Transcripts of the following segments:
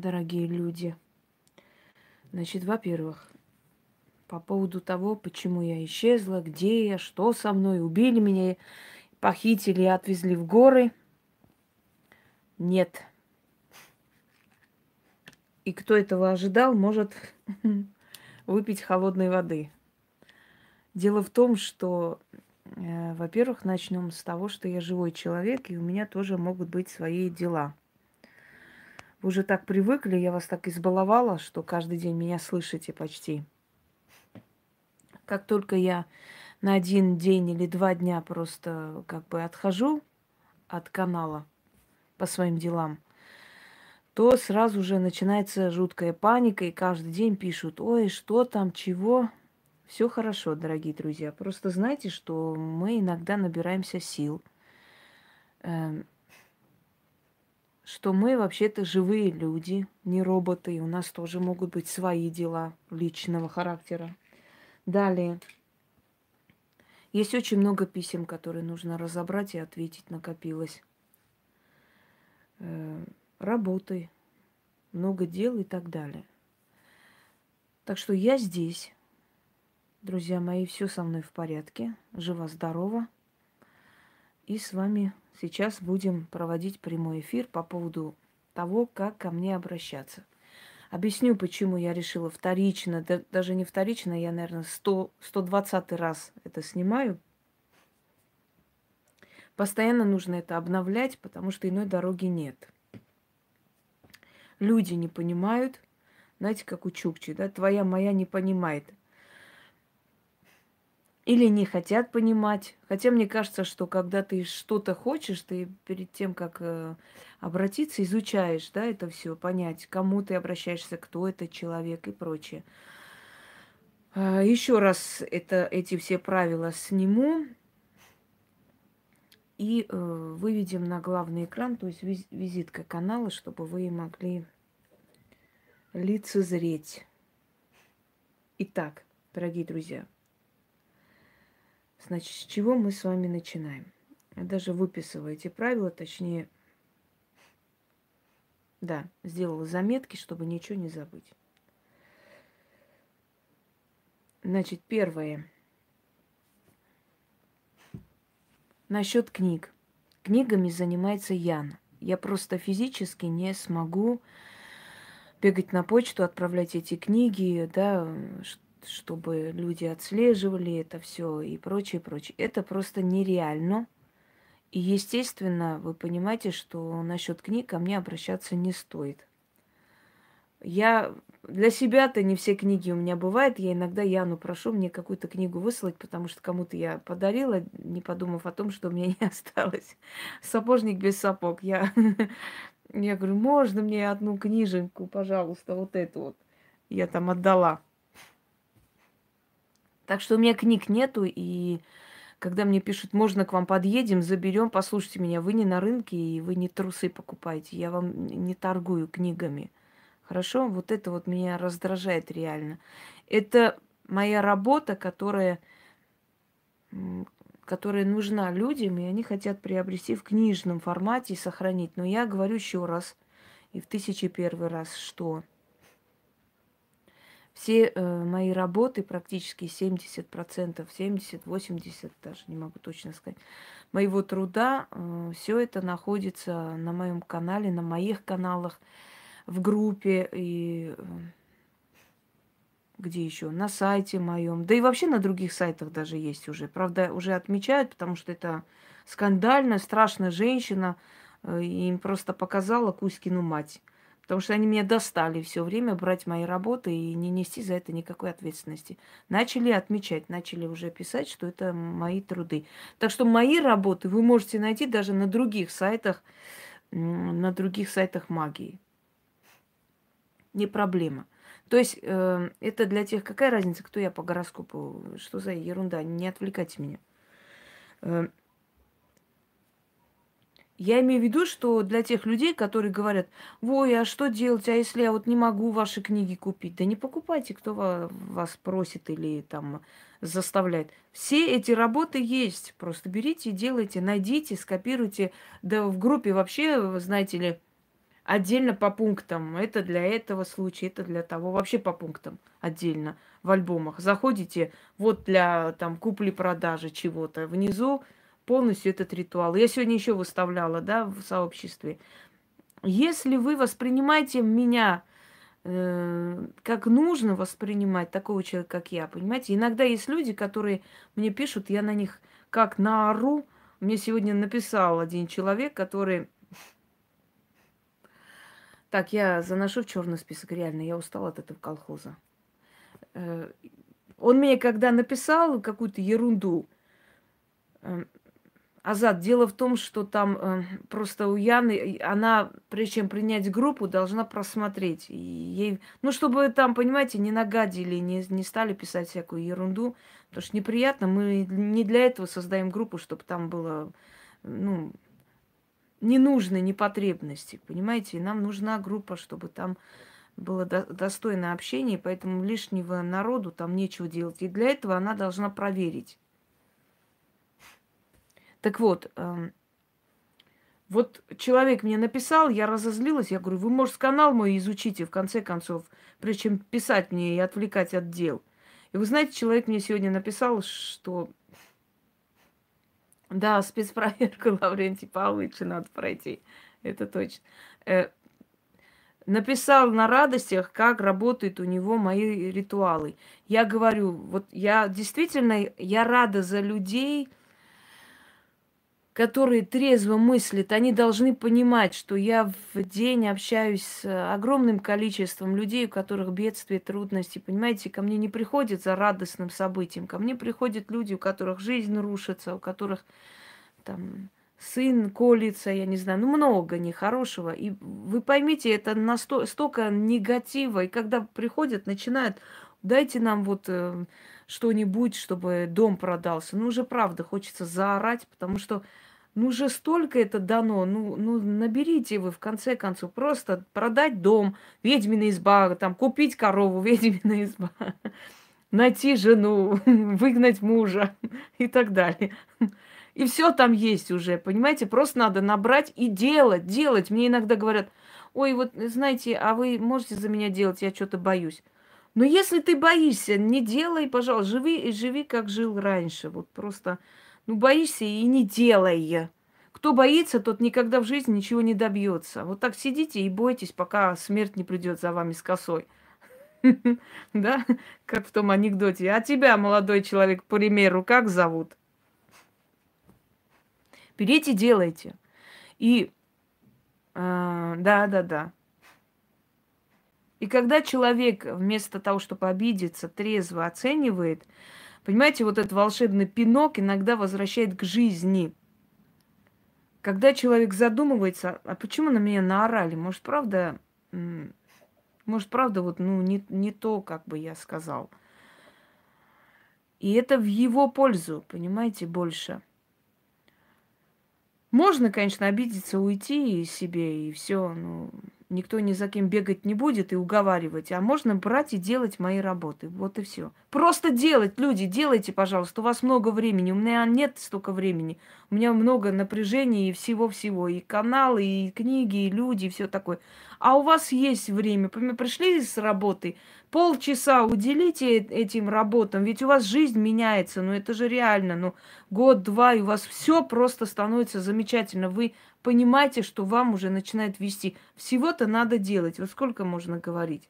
дорогие люди. Значит, во-первых, по поводу того, почему я исчезла, где я, что со мной, убили меня, похитили и отвезли в горы. Нет. И кто этого ожидал, может выпить холодной воды. Дело в том, что, э, во-первых, начнем с того, что я живой человек, и у меня тоже могут быть свои дела. Вы уже так привыкли, я вас так избаловала, что каждый день меня слышите почти. Как только я на один день или два дня просто как бы отхожу от канала по своим делам, то сразу же начинается жуткая паника, и каждый день пишут, ой, что там, чего. Все хорошо, дорогие друзья. Просто знайте, что мы иногда набираемся сил, эм, что мы вообще-то живые люди, не роботы, и у нас тоже могут быть свои дела личного характера. Далее. Есть очень много писем, которые нужно разобрать и ответить, накопилось. Э, работы, много дел и так далее. Так что я здесь. Друзья мои, все со мной в порядке. Жива-здорова. И с вами сейчас будем проводить прямой эфир по поводу того, как ко мне обращаться. Объясню, почему я решила вторично, да, даже не вторично, я, наверное, 100, 120 раз это снимаю. Постоянно нужно это обновлять, потому что иной дороги нет. Люди не понимают, знаете, как у Чукчи, да, твоя моя не понимает. Или не хотят понимать. Хотя мне кажется, что когда ты что-то хочешь, ты перед тем, как э, обратиться, изучаешь, да, это все, понять, кому ты обращаешься, кто это человек и прочее. А, Еще раз это, эти все правила сниму и э, выведем на главный экран, то есть виз, визитка канала, чтобы вы могли лицезреть. Итак, дорогие друзья, значит, с чего мы с вами начинаем? Я даже выписываю эти правила, точнее, да, сделала заметки, чтобы ничего не забыть. Значит, первое – Насчет книг. Книгами занимается Яна. Я просто физически не смогу бегать на почту, отправлять эти книги, да, чтобы люди отслеживали это все и прочее, прочее. Это просто нереально. И, естественно, вы понимаете, что насчет книг ко мне обращаться не стоит. Я для себя-то не все книги у меня бывают. Я иногда Яну прошу мне какую-то книгу выслать, потому что кому-то я подарила, не подумав о том, что у меня не осталось. Сапожник без сапог. Я, я говорю, можно мне одну книженьку, пожалуйста, вот эту вот. Я там отдала. Так что у меня книг нету, и когда мне пишут, можно к вам подъедем, заберем, послушайте меня, вы не на рынке, и вы не трусы покупаете, я вам не торгую книгами. Хорошо, вот это вот меня раздражает реально. Это моя работа, которая, которая нужна людям, и они хотят приобрести в книжном формате и сохранить. Но я говорю еще раз, и в тысячи первый раз, что все э, мои работы, практически 70%, 70-80, даже не могу точно сказать, моего труда, э, все это находится на моем канале, на моих каналах в группе и э, где еще? На сайте моем. Да и вообще на других сайтах даже есть уже. Правда, уже отмечают, потому что это скандальная, страшная женщина. Э, им просто показала Кузькину мать. Потому что они меня достали все время брать мои работы и не нести за это никакой ответственности. Начали отмечать, начали уже писать, что это мои труды. Так что мои работы вы можете найти даже на других сайтах, на других сайтах магии не проблема. То есть э, это для тех, какая разница, кто я по гороскопу, что за ерунда, не отвлекайте меня. Э, я имею в виду, что для тех людей, которые говорят, ой, а что делать, а если я вот не могу ваши книги купить? Да не покупайте, кто вас просит или там заставляет. Все эти работы есть, просто берите делайте, найдите, скопируйте. Да в группе вообще, знаете ли, отдельно по пунктам. Это для этого случая, это для того. Вообще по пунктам отдельно в альбомах. Заходите, вот для там купли-продажи чего-то. Внизу полностью этот ритуал. Я сегодня еще выставляла, да, в сообществе. Если вы воспринимаете меня э, как нужно воспринимать такого человека, как я, понимаете? Иногда есть люди, которые мне пишут, я на них как наору. Мне сегодня написал один человек, который... Так, я заношу в черный список, реально, я устала от этого колхоза. Э, он мне когда написал какую-то ерунду, э, Азат, дело в том, что там э, просто у Яны, она, прежде чем принять группу, должна просмотреть. И ей, ну, чтобы там, понимаете, не нагадили, не, не стали писать всякую ерунду. Потому что неприятно, мы не для этого создаем группу, чтобы там было, ну, ненужной непотребности, понимаете? Нам нужна группа, чтобы там было до, достойное общение, поэтому лишнего народу там нечего делать. И для этого она должна проверить так вот, эм, вот человек мне написал, я разозлилась, я говорю, вы, может, канал мой изучите, в конце концов, прежде чем писать мне и отвлекать от дел. И вы знаете, человек мне сегодня написал, что да, спецпроверку Лаврентий Павловича надо пройти, это точно. Э, написал на радостях, как работают у него мои ритуалы. Я говорю, вот я действительно, я рада за людей, которые трезво мыслят, они должны понимать, что я в день общаюсь с огромным количеством людей, у которых бедствия, трудности. Понимаете, ко мне не приходят за радостным событием. Ко мне приходят люди, у которых жизнь рушится, у которых там сын колется, я не знаю, ну много нехорошего. И вы поймите, это настолько негатива. И когда приходят, начинают, дайте нам вот э, что-нибудь, чтобы дом продался. Ну уже правда хочется заорать, потому что ну же столько это дано, ну, ну наберите вы в конце концов, просто продать дом, ведьмина изба, там купить корову, ведьмина изба, найти жену, выгнать мужа и так далее. И все там есть уже, понимаете? Просто надо набрать и делать, делать. Мне иногда говорят, ой, вот знаете, а вы можете за меня делать, я что-то боюсь. Но если ты боишься, не делай, пожалуйста, живи, живи, как жил раньше. Вот просто ну, боишься и не делай. Кто боится, тот никогда в жизни ничего не добьется. Вот так сидите и бойтесь, пока смерть не придет за вами с косой. Да? Как в том анекдоте. А тебя, молодой человек, по примеру, как зовут? Берите, делайте. И а, да, да, да. И когда человек вместо того, чтобы обидеться, трезво оценивает, Понимаете, вот этот волшебный пинок иногда возвращает к жизни. Когда человек задумывается, а почему на меня наорали? Может, правда, может, правда, вот, ну, не, не то, как бы я сказал. И это в его пользу, понимаете, больше. Можно, конечно, обидеться, уйти из себе, и все, ну, никто ни за кем бегать не будет и уговаривать, а можно брать и делать мои работы. Вот и все. Просто делать, люди, делайте, пожалуйста. У вас много времени. У меня нет столько времени. У меня много напряжения и всего-всего. И каналы, и книги, и люди, и все такое. А у вас есть время. Пришли с работы, полчаса уделите этим работам, ведь у вас жизнь меняется, ну это же реально, ну год-два, и у вас все просто становится замечательно. Вы понимаете, что вам уже начинает вести. Всего-то надо делать. Вот сколько можно говорить?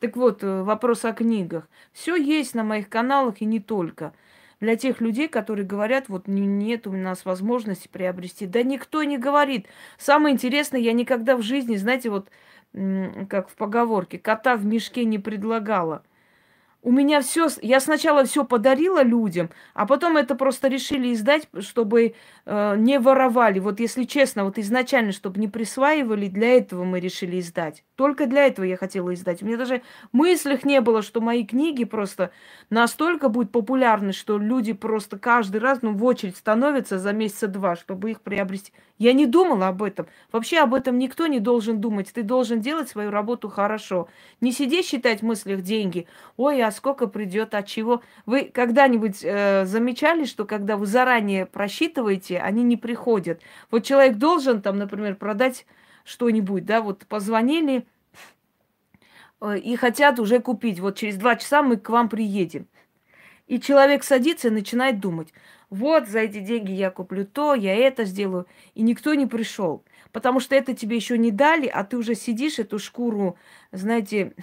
Так вот, э, вопрос о книгах. Все есть на моих каналах и не только. Для тех людей, которые говорят, вот нет у нас возможности приобрести. Да никто не говорит. Самое интересное, я никогда в жизни, знаете, вот как в поговорке, кота в мешке не предлагала – у меня все, я сначала все подарила людям, а потом это просто решили издать, чтобы э, не воровали. Вот если честно, вот изначально, чтобы не присваивали, для этого мы решили издать. Только для этого я хотела издать. У меня даже мыслях не было, что мои книги просто настолько будут популярны, что люди просто каждый раз ну, в очередь становятся за месяца два, чтобы их приобрести. Я не думала об этом. Вообще об этом никто не должен думать. Ты должен делать свою работу хорошо. Не сидеть считать в мыслях деньги. Ой, а сколько придет, от чего. Вы когда-нибудь э, замечали, что когда вы заранее просчитываете, они не приходят? Вот человек должен там, например, продать что-нибудь, да, вот позвонили э, и хотят уже купить. Вот через два часа мы к вам приедем. И человек садится и начинает думать, вот за эти деньги я куплю то, я это сделаю. И никто не пришел. Потому что это тебе еще не дали, а ты уже сидишь, эту шкуру, знаете,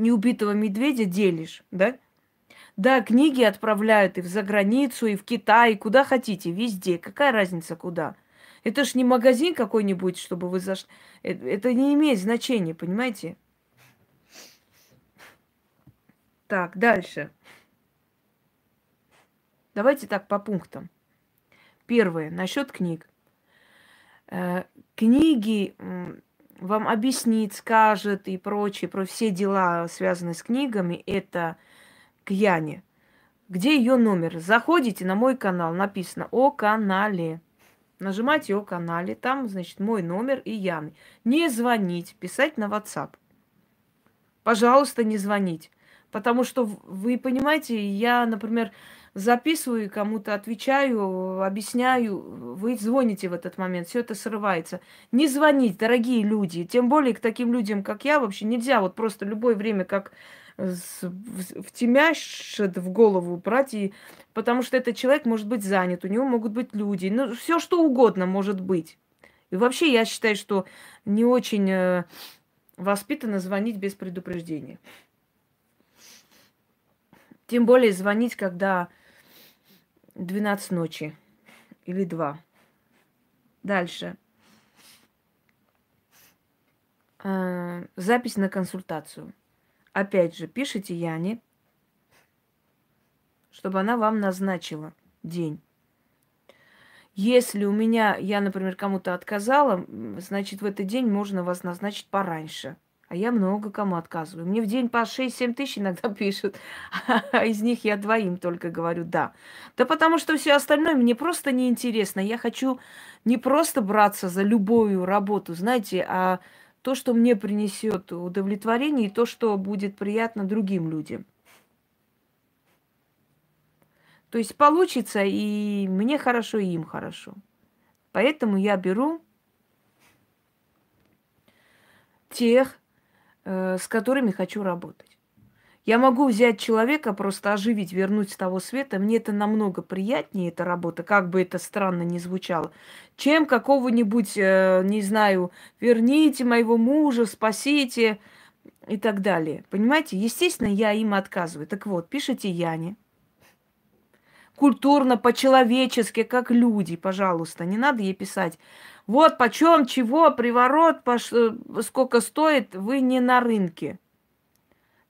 неубитого медведя делишь, да? Да, книги отправляют и в заграницу, и в Китай, и куда хотите, везде. Какая разница куда? Это ж не магазин какой-нибудь, чтобы вы зашли. Э, это не имеет значения, понимаете? Так, дальше. Давайте так по пунктам. Первое, насчет книг. Э, книги вам объяснит, скажет и прочее, про все дела, связанные с книгами, это к Яне. Где ее номер? Заходите на мой канал, написано о канале. Нажимайте о канале, там, значит, мой номер и Яны. Не звонить, писать на WhatsApp. Пожалуйста, не звонить. Потому что вы понимаете, я, например, записываю, кому-то отвечаю, объясняю, вы звоните в этот момент, все это срывается. Не звонить, дорогие люди, тем более к таким людям, как я, вообще нельзя вот просто любое время, как втемяшет в голову брать, и, потому что этот человек может быть занят, у него могут быть люди, ну, все что угодно может быть. И вообще я считаю, что не очень э, воспитанно звонить без предупреждения. Тем более звонить, когда 12 ночи или 2. Дальше. Э, запись на консультацию. Опять же, пишите Яне, чтобы она вам назначила день. Если у меня, я, например, кому-то отказала, значит, в этот день можно вас назначить пораньше – а я много кому отказываю. Мне в день по 6-7 тысяч иногда пишут. А из них я двоим только говорю «да». Да потому что все остальное мне просто неинтересно. Я хочу не просто браться за любую работу, знаете, а то, что мне принесет удовлетворение, и то, что будет приятно другим людям. То есть получится и мне хорошо, и им хорошо. Поэтому я беру тех, с которыми хочу работать. Я могу взять человека, просто оживить, вернуть с того света. Мне это намного приятнее, эта работа, как бы это странно ни звучало, чем какого-нибудь, э, не знаю, верните моего мужа, спасите и так далее. Понимаете? Естественно, я им отказываю. Так вот, пишите Яне. Культурно, по-человечески, как люди, пожалуйста. Не надо ей писать вот почем, чего, приворот, пош... Э, сколько стоит, вы не на рынке.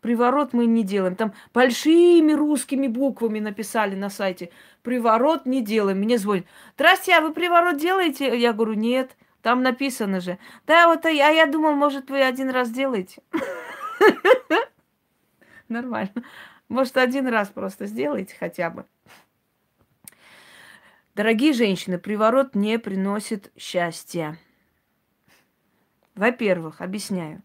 Приворот мы не делаем. Там большими русскими буквами написали на сайте. Приворот не делаем. Мне звонят. Здрасте, а вы приворот делаете? Я говорю, нет. Там написано же. Да, вот, а я думал, может, вы один раз делаете. Нормально. Может, один раз просто сделайте хотя бы. Дорогие женщины, приворот не приносит счастья. Во-первых, объясняю.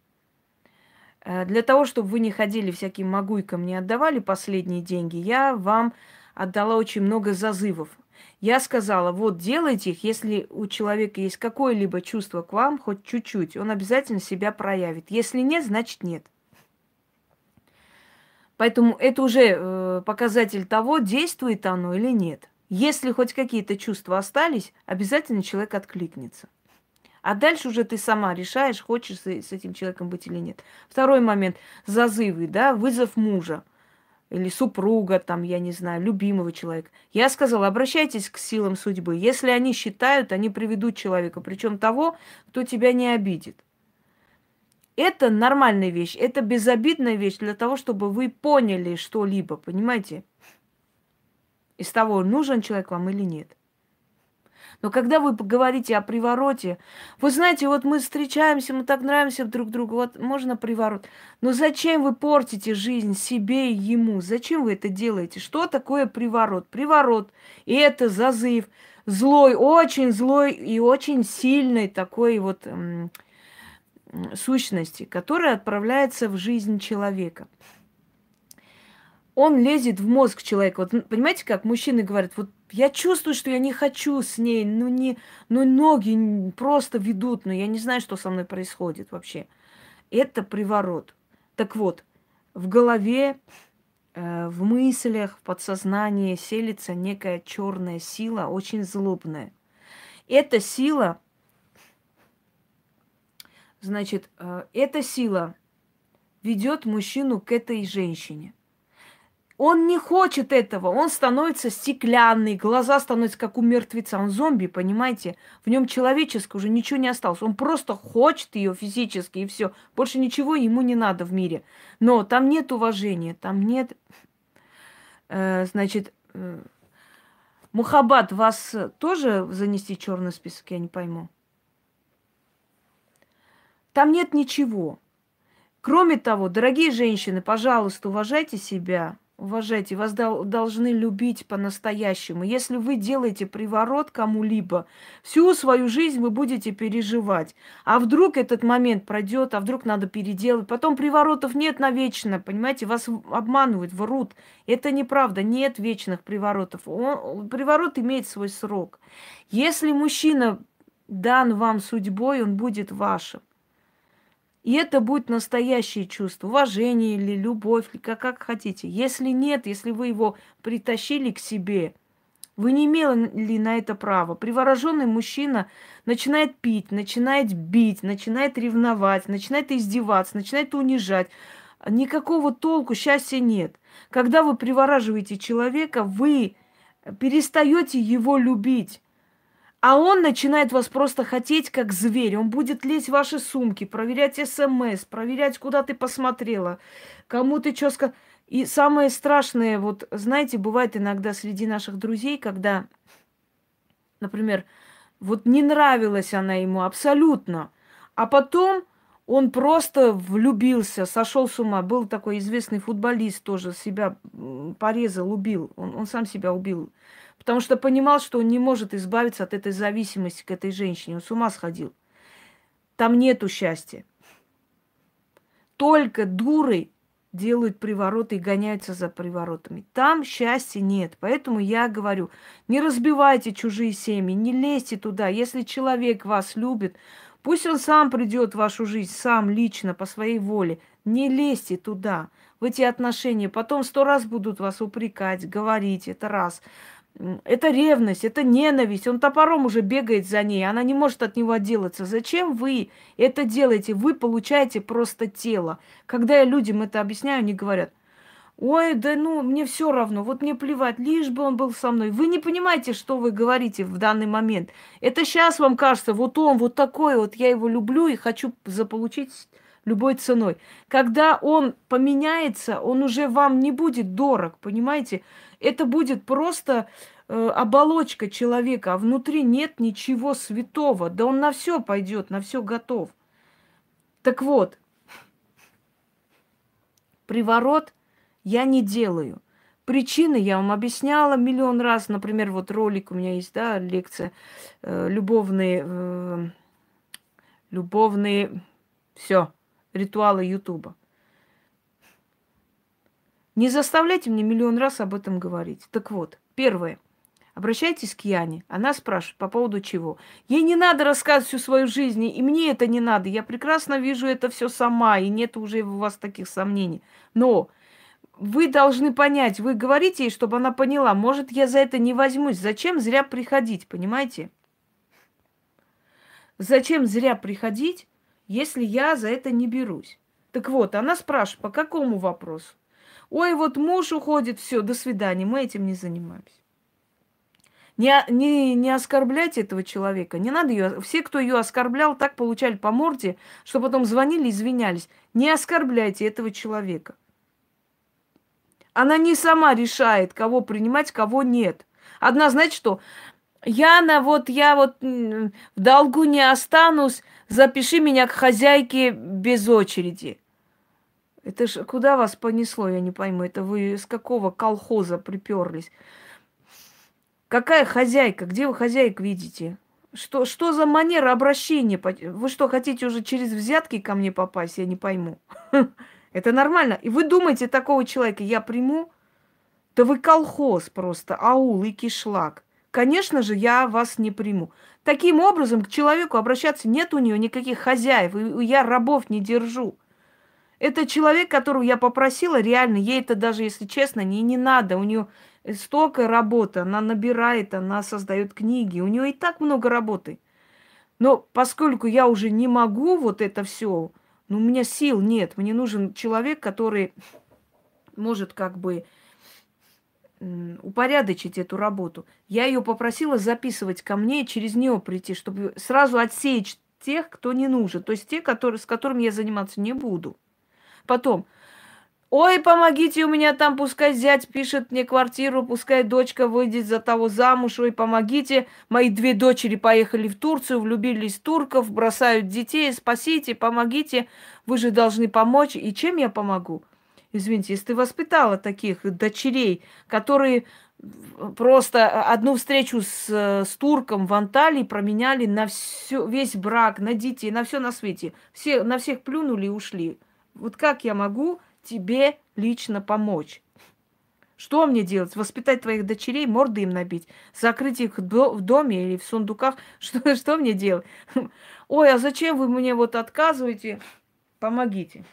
Э, для того, чтобы вы не ходили всяким могуйкам, не отдавали последние деньги, я вам отдала очень много зазывов. Я сказала, вот делайте их, если у человека есть какое-либо чувство к вам, хоть чуть-чуть, он обязательно себя проявит. Если нет, значит нет. Поэтому это уже э, показатель того, действует оно или нет. Если хоть какие-то чувства остались, обязательно человек откликнется. А дальше уже ты сама решаешь, хочешь с этим человеком быть или нет. Второй момент. Зазывы, да, вызов мужа или супруга, там, я не знаю, любимого человека. Я сказала, обращайтесь к силам судьбы. Если они считают, они приведут человека, причем того, кто тебя не обидит. Это нормальная вещь, это безобидная вещь для того, чтобы вы поняли что-либо, понимаете? Из того, нужен человек вам или нет. Но когда вы поговорите о привороте, вы знаете, вот мы встречаемся, мы так нравимся друг другу, вот можно приворот. Но зачем вы портите жизнь себе и ему? Зачем вы это делаете? Что такое приворот? Приворот – и это зазыв, злой, очень злой и очень сильный такой вот м- сущности, которая отправляется в жизнь человека. Он лезет в мозг человека. Вот понимаете, как мужчины говорят, вот я чувствую, что я не хочу с ней, ну не, ну ноги просто ведут, но я не знаю, что со мной происходит вообще. Это приворот. Так вот, в голове, э, в мыслях, в подсознании селится некая черная сила, очень злобная. Эта сила, значит, э, эта сила ведет мужчину к этой женщине. Он не хочет этого, он становится стеклянный, глаза становятся как у мертвеца, он зомби, понимаете? В нем человеческое уже ничего не осталось, он просто хочет ее физически и все, больше ничего ему не надо в мире. Но там нет уважения, там нет, э, значит, э, Мухаббат, вас тоже занести черный список, я не пойму. Там нет ничего. Кроме того, дорогие женщины, пожалуйста, уважайте себя, Уважайте, вас дол- должны любить по-настоящему. Если вы делаете приворот кому-либо, всю свою жизнь вы будете переживать. А вдруг этот момент пройдет, а вдруг надо переделать. Потом приворотов нет навечно, понимаете, вас обманывают, врут. Это неправда, нет вечных приворотов. Он, приворот имеет свой срок. Если мужчина дан вам судьбой, он будет вашим. И это будет настоящее чувство, уважение или любовь, или как, как хотите. Если нет, если вы его притащили к себе, вы не имели на это право. Привороженный мужчина начинает пить, начинает бить, начинает ревновать, начинает издеваться, начинает унижать. Никакого толку, счастья нет. Когда вы привораживаете человека, вы перестаете его любить. А он начинает вас просто хотеть как зверь. Он будет лезть в ваши сумки, проверять смс, проверять, куда ты посмотрела, кому ты что сказал. И самое страшное, вот, знаете, бывает иногда среди наших друзей, когда, например, вот не нравилась она ему абсолютно, а потом он просто влюбился, сошел с ума. Был такой известный футболист тоже, себя порезал, убил. Он, он сам себя убил. Потому что понимал, что он не может избавиться от этой зависимости к этой женщине. Он с ума сходил. Там нету счастья. Только дуры делают привороты и гоняются за приворотами. Там счастья нет. Поэтому я говорю, не разбивайте чужие семьи, не лезьте туда. Если человек вас любит, пусть он сам придет в вашу жизнь, сам лично, по своей воле. Не лезьте туда, в эти отношения. Потом сто раз будут вас упрекать, говорить, это раз. Это ревность, это ненависть. Он топором уже бегает за ней, она не может от него отделаться. Зачем вы это делаете? Вы получаете просто тело. Когда я людям это объясняю, они говорят, ой, да ну, мне все равно, вот мне плевать, лишь бы он был со мной. Вы не понимаете, что вы говорите в данный момент. Это сейчас вам кажется, вот он вот такой, вот я его люблю и хочу заполучить любой ценой. Когда он поменяется, он уже вам не будет дорог, понимаете? Это будет просто э, оболочка человека, а внутри нет ничего святого. Да он на все пойдет, на все готов. Так вот, приворот я не делаю. Причины я вам объясняла миллион раз. Например, вот ролик у меня есть, да, лекция э, любовные, э, любовные, все, ритуалы Ютуба. Не заставляйте мне миллион раз об этом говорить. Так вот, первое. Обращайтесь к Яне. Она спрашивает по поводу чего. Ей не надо рассказывать всю свою жизнь, и мне это не надо. Я прекрасно вижу это все сама, и нет уже у вас таких сомнений. Но вы должны понять, вы говорите ей, чтобы она поняла, может, я за это не возьмусь. Зачем зря приходить, понимаете? Зачем зря приходить, если я за это не берусь? Так вот, она спрашивает, по какому вопросу? Ой, вот муж уходит, все, до свидания, мы этим не занимаемся. Не, не, не оскорбляйте этого человека. Не надо ее. Все, кто ее оскорблял, так получали по морде, что потом звонили, извинялись. Не оскорбляйте этого человека. Она не сама решает, кого принимать, кого нет. Одна, знаете что? Яна, вот я вот в долгу не останусь, запиши меня к хозяйке без очереди. Это ж куда вас понесло, я не пойму. Это вы с какого колхоза приперлись? Какая хозяйка? Где вы хозяйк видите? Что, что за манера обращения? Вы что, хотите уже через взятки ко мне попасть? Я не пойму. Это нормально. И вы думаете, такого человека я приму? Да вы колхоз просто, аул и кишлак. Конечно же, я вас не приму. Таким образом, к человеку обращаться нет у нее никаких хозяев, и я рабов не держу. Это человек, которого я попросила, реально, ей это даже, если честно, не, не надо. У нее столько работы, она набирает, она создает книги, у нее и так много работы. Но поскольку я уже не могу вот это все, ну, у меня сил нет, мне нужен человек, который может как бы упорядочить эту работу. Я ее попросила записывать ко мне, через нее прийти, чтобы сразу отсечь тех, кто не нужен, то есть те, которые, с которыми я заниматься не буду. Потом, ой, помогите, у меня там, пускай зять пишет мне квартиру, пускай дочка выйдет за того замуж, ой, помогите. Мои две дочери поехали в Турцию, влюбились в турков, бросают детей, спасите, помогите, вы же должны помочь. И чем я помогу? Извините, если ты воспитала таких дочерей, которые просто одну встречу с, с турком в Анталии променяли на все, весь брак, на детей, на все на свете. Все, на всех плюнули и ушли. Вот как я могу тебе лично помочь? Что мне делать? Воспитать твоих дочерей, морды им набить? Закрыть их в доме или в сундуках? Что, что мне делать? Ой, а зачем вы мне вот отказываете? Помогите.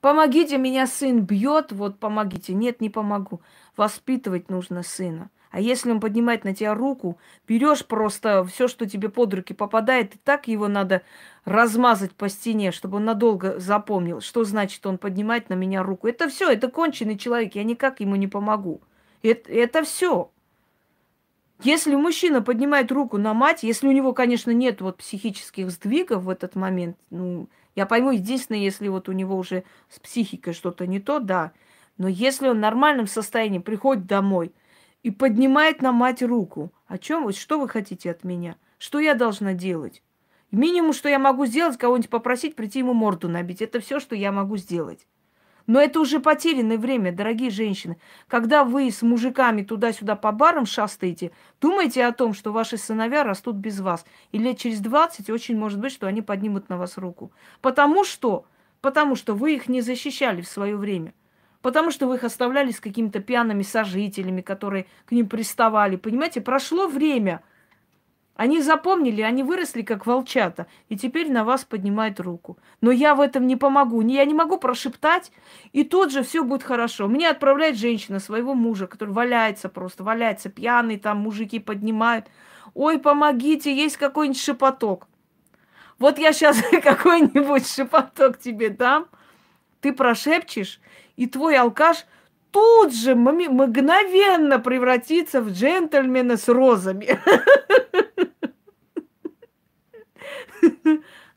Помогите, меня сын бьет, вот помогите. Нет, не помогу. Воспитывать нужно сына. А если он поднимает на тебя руку, берешь просто все, что тебе под руки попадает, и так его надо размазать по стене, чтобы он надолго запомнил, что значит он поднимает на меня руку. Это все, это конченый человек, я никак ему не помогу. Это, это все. Если мужчина поднимает руку на мать, если у него, конечно, нет вот психических сдвигов в этот момент, ну, я пойму, единственное, если вот у него уже с психикой что-то не то, да. Но если он в нормальном состоянии приходит домой и поднимает на мать руку, о чем вы, что вы хотите от меня? Что я должна делать? Минимум, что я могу сделать, кого-нибудь попросить прийти ему морду набить. Это все, что я могу сделать. Но это уже потерянное время, дорогие женщины. Когда вы с мужиками туда-сюда по барам шастаете, думайте о том, что ваши сыновья растут без вас. И лет через 20 очень может быть, что они поднимут на вас руку. Потому что, потому что вы их не защищали в свое время. Потому что вы их оставляли с какими-то пьяными сожителями, которые к ним приставали. Понимаете, прошло время – они запомнили, они выросли как волчата, и теперь на вас поднимают руку. Но я в этом не помогу. Я не могу прошептать, и тут же все будет хорошо. Мне отправляет женщина своего мужа, который валяется просто, валяется пьяный, там мужики поднимают. Ой, помогите, есть какой-нибудь шепоток. Вот я сейчас какой-нибудь шепоток тебе дам, ты прошепчешь, и твой алкаш тут же мгновенно превратится в джентльмена с розами.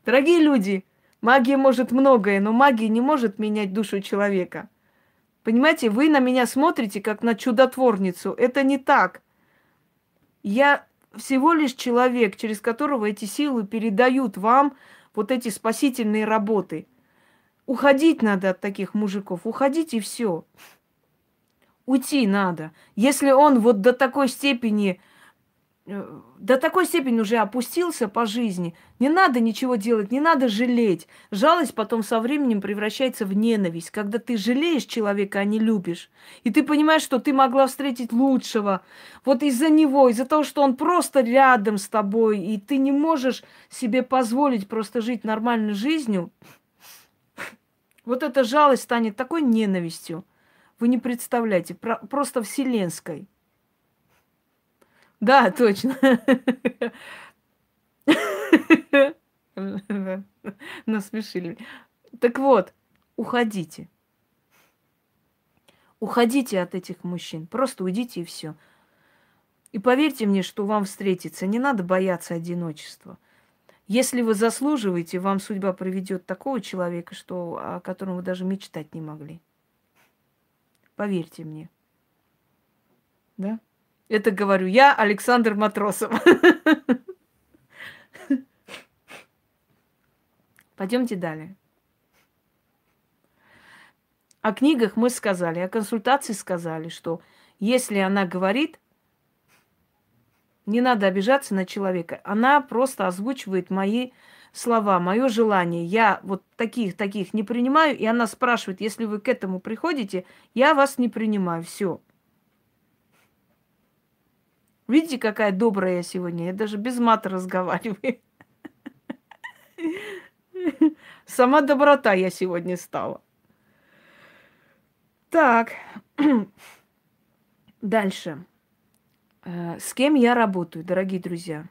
Дорогие люди, магия может многое, но магия не может менять душу человека. Понимаете, вы на меня смотрите как на чудотворницу. Это не так. Я всего лишь человек, через которого эти силы передают вам вот эти спасительные работы. Уходить надо от таких мужиков. Уходить и все. Уйти надо. Если он вот до такой степени Э, до такой степени уже опустился по жизни. Не надо ничего делать, не надо жалеть. Жалость потом со временем превращается в ненависть, когда ты жалеешь человека, а не любишь. И ты понимаешь, что ты могла встретить лучшего. Вот из-за него, из-за того, что он просто рядом с тобой, и ты не можешь себе позволить просто жить нормальной жизнью, вот эта жалость станет такой ненавистью. Вы не представляете, просто вселенской. Да, точно. Насмешили. Так вот, уходите. Уходите от этих мужчин. Просто уйдите и все. И поверьте мне, что вам встретится. Не надо бояться одиночества. Если вы заслуживаете, вам судьба приведет такого человека, что, о котором вы даже мечтать не могли. Поверьте мне. Да? Это говорю я, Александр Матросов. Пойдемте далее. О книгах мы сказали, о консультации сказали, что если она говорит, Не надо обижаться на человека. Она просто озвучивает мои слова, мое желание. Я вот таких, таких не принимаю. И она спрашивает, если вы к этому приходите, я вас не принимаю. Все. Видите, какая добрая я сегодня? Я даже без мата разговариваю. Сама доброта я сегодня стала. Так. Дальше. Э, с кем я работаю, дорогие друзья?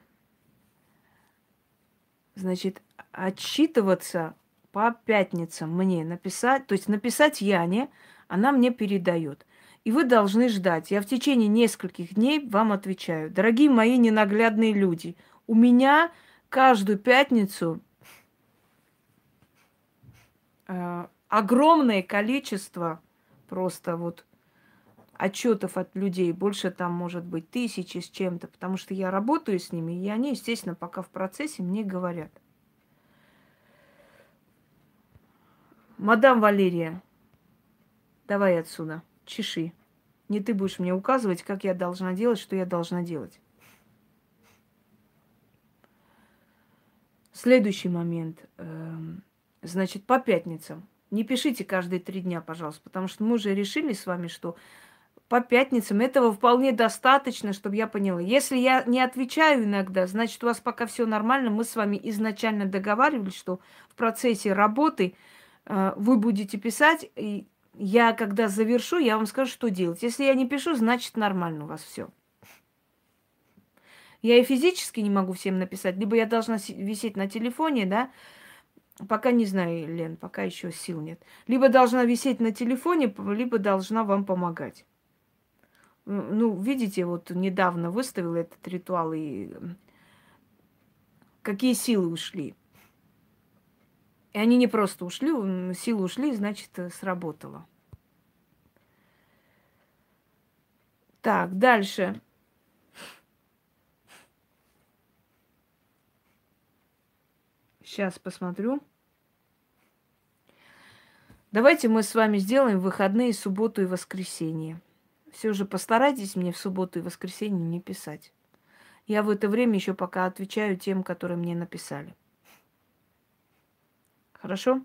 Значит, отчитываться по пятницам мне написать, то есть написать Яне, она мне передает. И вы должны ждать. Я в течение нескольких дней вам отвечаю. Дорогие мои ненаглядные люди, у меня каждую пятницу э, огромное количество просто вот отчетов от людей. Больше там может быть тысячи с чем-то, потому что я работаю с ними, и они, естественно, пока в процессе мне говорят. Мадам Валерия, давай отсюда, чеши. Не ты будешь мне указывать, как я должна делать, что я должна делать. Следующий момент. Эм, значит, по пятницам. Не пишите каждые три дня, пожалуйста, потому что мы уже решили с вами, что по пятницам этого вполне достаточно, чтобы я поняла. Если я не отвечаю иногда, значит, у вас пока все нормально. Мы с вами изначально договаривались, что в процессе работы э, вы будете писать, и я, когда завершу, я вам скажу, что делать. Если я не пишу, значит, нормально у вас все. Я и физически не могу всем написать, либо я должна висеть на телефоне, да, пока не знаю, Лен, пока еще сил нет. Либо должна висеть на телефоне, либо должна вам помогать. Ну, видите, вот недавно выставила этот ритуал, и какие силы ушли. И они не просто ушли, силы ушли, значит, э, сработало. Так, дальше. Сейчас посмотрю. Давайте мы с вами сделаем выходные субботу и воскресенье. Все же постарайтесь мне в субботу и воскресенье не писать. Я в это время еще пока отвечаю тем, которые мне написали. Хорошо?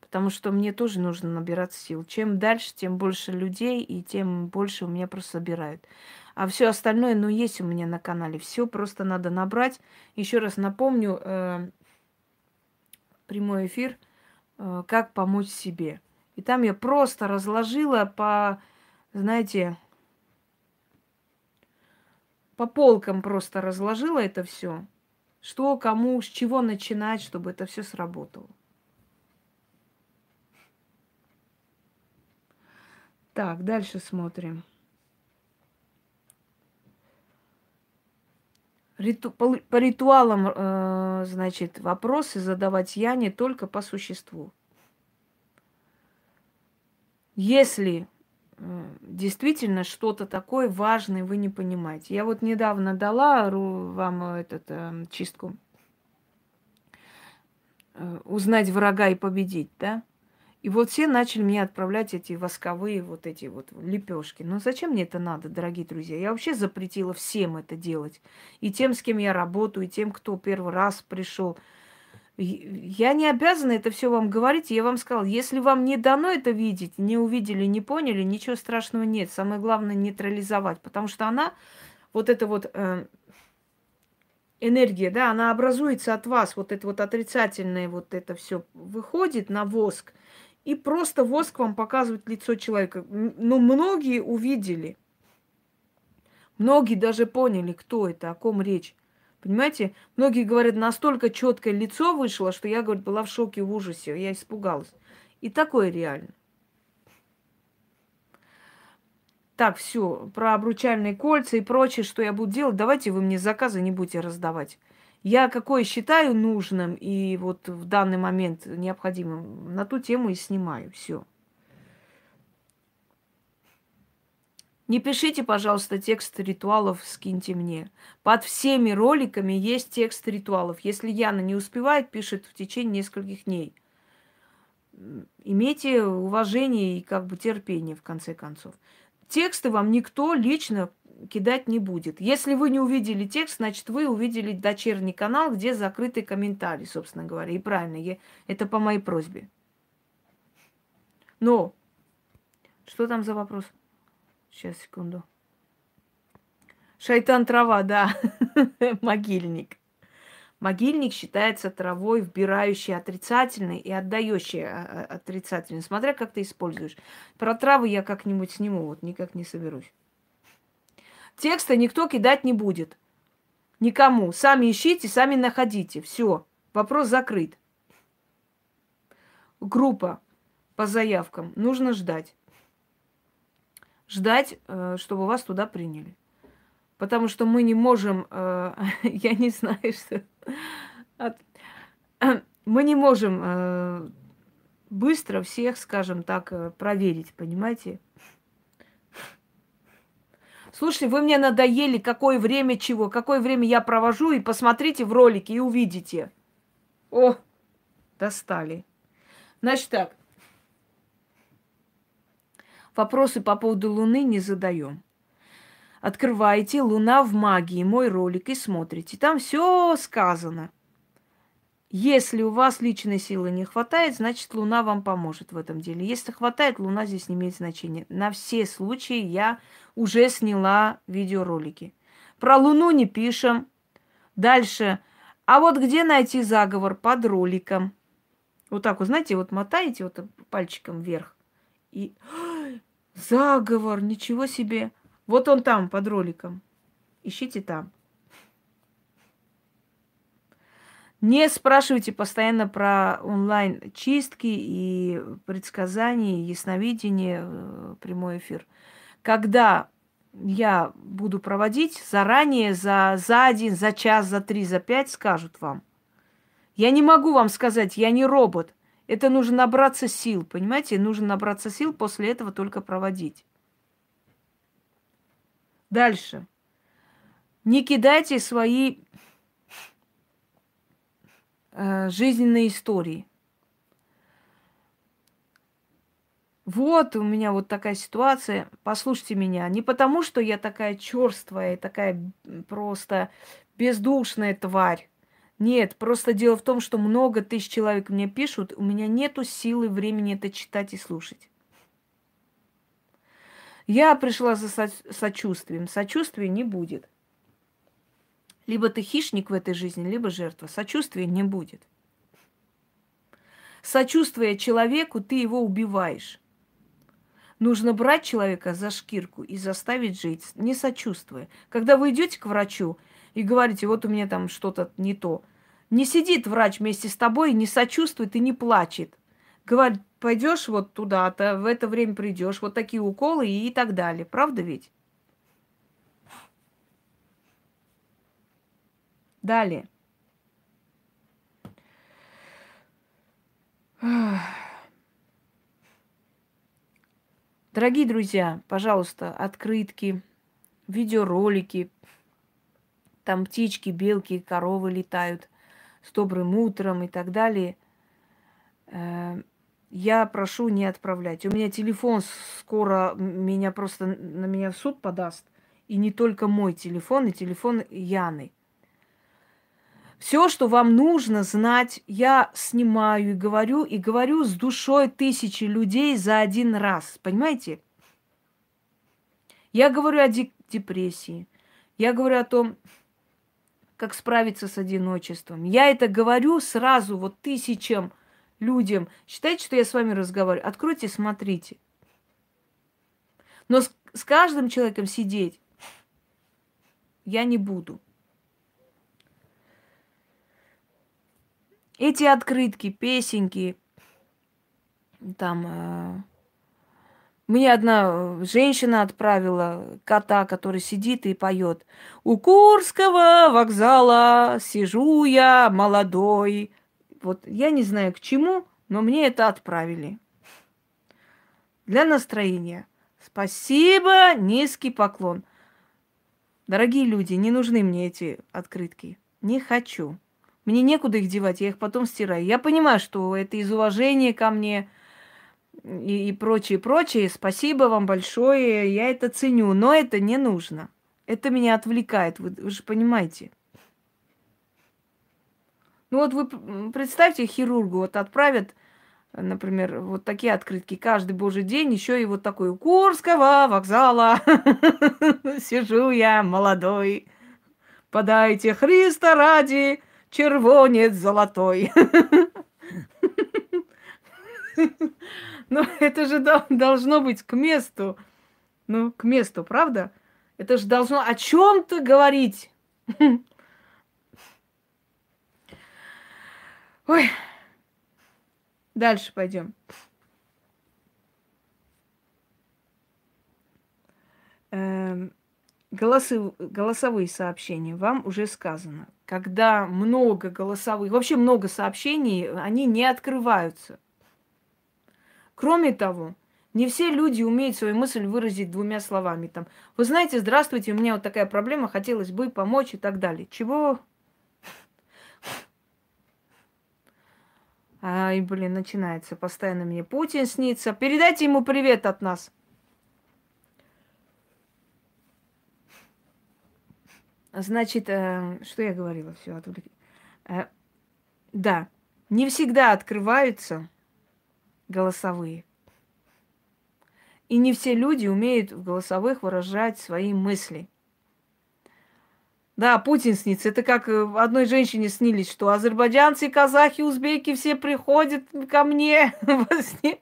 Потому что мне тоже нужно набираться сил. Чем дальше, тем больше людей, и тем больше у меня просто собирают. А все остальное, ну, есть у меня на канале. Все просто надо набрать. Еще раз напомню, э, прямой эфир, э, как помочь себе. И там я просто разложила по, знаете, по полкам просто разложила это все. Что, кому, с чего начинать, чтобы это все сработало. Так, дальше смотрим. Риту... По, по ритуалам, э, значит, вопросы задавать я не только по существу. Если действительно что-то такое важное вы не понимаете. Я вот недавно дала вам этот э, чистку э, узнать врага и победить, да? И вот все начали мне отправлять эти восковые вот эти вот лепешки. Но зачем мне это надо, дорогие друзья? Я вообще запретила всем это делать. И тем, с кем я работаю, и тем, кто первый раз пришел. Я не обязана это все вам говорить. Я вам сказала, если вам не дано это видеть, не увидели, не поняли, ничего страшного нет. Самое главное нейтрализовать, потому что она, вот эта вот э, энергия, да, она образуется от вас, вот это вот отрицательное, вот это все выходит на воск, и просто воск вам показывает лицо человека. Но многие увидели, многие даже поняли, кто это, о ком речь. Понимаете, многие говорят, настолько четкое лицо вышло, что я, говорит, была в шоке, в ужасе, я испугалась. И такое реально. Так, все, про обручальные кольца и прочее, что я буду делать, давайте вы мне заказы не будете раздавать. Я какое считаю нужным и вот в данный момент необходимым, на ту тему и снимаю. Все. Не пишите, пожалуйста, текст ритуалов, скиньте мне. Под всеми роликами есть текст ритуалов. Если Яна не успевает, пишет в течение нескольких дней. Имейте уважение и как бы терпение, в конце концов. Тексты вам никто лично кидать не будет. Если вы не увидели текст, значит, вы увидели дочерний канал, где закрытый комментарий, собственно говоря. И правильно, я, это по моей просьбе. Но, что там за вопрос? Сейчас, секунду. Шайтан трава, да. Могильник. Могильник считается травой, вбирающей отрицательный и отдающей а, а, отрицательный, смотря как ты используешь. Про травы я как-нибудь сниму, вот никак не соберусь. Текста никто кидать не будет. Никому. Сами ищите, сами находите. Все. Вопрос закрыт. Группа по заявкам. Нужно ждать. Ждать, э, чтобы вас туда приняли. Потому что мы не можем, э, я не знаю, что... Мы не можем э, быстро всех, скажем так, проверить, понимаете? Слушайте, вы мне надоели, какое время чего, какое время я провожу, и посмотрите в ролике и увидите. О, достали. Значит так, вопросы по поводу Луны не задаем открываете «Луна в магии», мой ролик, и смотрите. Там все сказано. Если у вас личной силы не хватает, значит, Луна вам поможет в этом деле. Если хватает, Луна здесь не имеет значения. На все случаи я уже сняла видеоролики. Про Луну не пишем. Дальше. А вот где найти заговор? Под роликом. Вот так вот, знаете, вот мотаете вот пальчиком вверх. И заговор, ничего себе. Вот он там, под роликом. Ищите там. Не спрашивайте постоянно про онлайн-чистки и предсказания, ясновидение, э, прямой эфир. Когда я буду проводить, заранее, за, за один, за час, за три, за пять скажут вам. Я не могу вам сказать, я не робот. Это нужно набраться сил, понимаете? Нужно набраться сил, после этого только проводить. Дальше. Не кидайте свои э, жизненные истории. Вот у меня вот такая ситуация. Послушайте меня. Не потому, что я такая черствая, такая просто бездушная тварь. Нет, просто дело в том, что много тысяч человек мне пишут, у меня нету силы, времени это читать и слушать. Я пришла за сочувствием. Сочувствия не будет. Либо ты хищник в этой жизни, либо жертва. Сочувствия не будет. Сочувствуя человеку, ты его убиваешь. Нужно брать человека за шкирку и заставить жить, не сочувствуя. Когда вы идете к врачу и говорите, вот у меня там что-то не то, не сидит врач вместе с тобой, не сочувствует и не плачет. Говорит, пойдешь вот туда-то, в это время придешь, вот такие уколы и, так далее. Правда ведь? Далее. Дорогие друзья, пожалуйста, открытки, видеоролики, там птички, белки, коровы летают с добрым утром и так далее. Э, я прошу не отправлять. У меня телефон скоро меня просто на меня в суд подаст. И не только мой телефон, и телефон Яны. Все, что вам нужно знать, я снимаю и говорю, и говорю с душой тысячи людей за один раз. Понимаете? Я говорю о депрессии. Я говорю о том, как справиться с одиночеством. Я это говорю сразу вот тысячам людям. Считайте, что я с вами разговариваю. Откройте, смотрите. Но с, с каждым человеком сидеть я не буду. Эти открытки, песенки, там э, мне одна женщина отправила кота, который сидит и поет. У Курского вокзала сижу я молодой, вот я не знаю к чему, но мне это отправили. Для настроения. Спасибо, низкий поклон. Дорогие люди, не нужны мне эти открытки. Не хочу. Мне некуда их девать, я их потом стираю. Я понимаю, что это из уважения ко мне и, и прочее, прочее. Спасибо вам большое, я это ценю, но это не нужно. Это меня отвлекает, вы, вы же понимаете. Ну вот вы представьте, хирургу вот отправят, например, вот такие открытки каждый божий день, еще и вот такой Курского вокзала. Сижу я молодой, подайте Христа ради, червонец золотой. Ну, это же должно быть к месту. Ну, к месту, правда? Это же должно о чем-то говорить. Ой. Дальше пойдем. Эм, голосы, голосовые сообщения. Вам уже сказано. Когда много голосовых, вообще много сообщений, они не открываются. Кроме того, не все люди умеют свою мысль выразить двумя словами. Там, вы знаете, здравствуйте, у меня вот такая проблема, хотелось бы помочь и так далее. Чего? Ай, блин, начинается. Постоянно мне Путин снится. Передайте ему привет от нас. Значит, э, что я говорила? Все, отвлек... э, да, не всегда открываются голосовые. И не все люди умеют в голосовых выражать свои мысли. Да, Путин снится. Это как э, одной женщине снились, что азербайджанцы, казахи, узбеки все приходят ко мне во сне.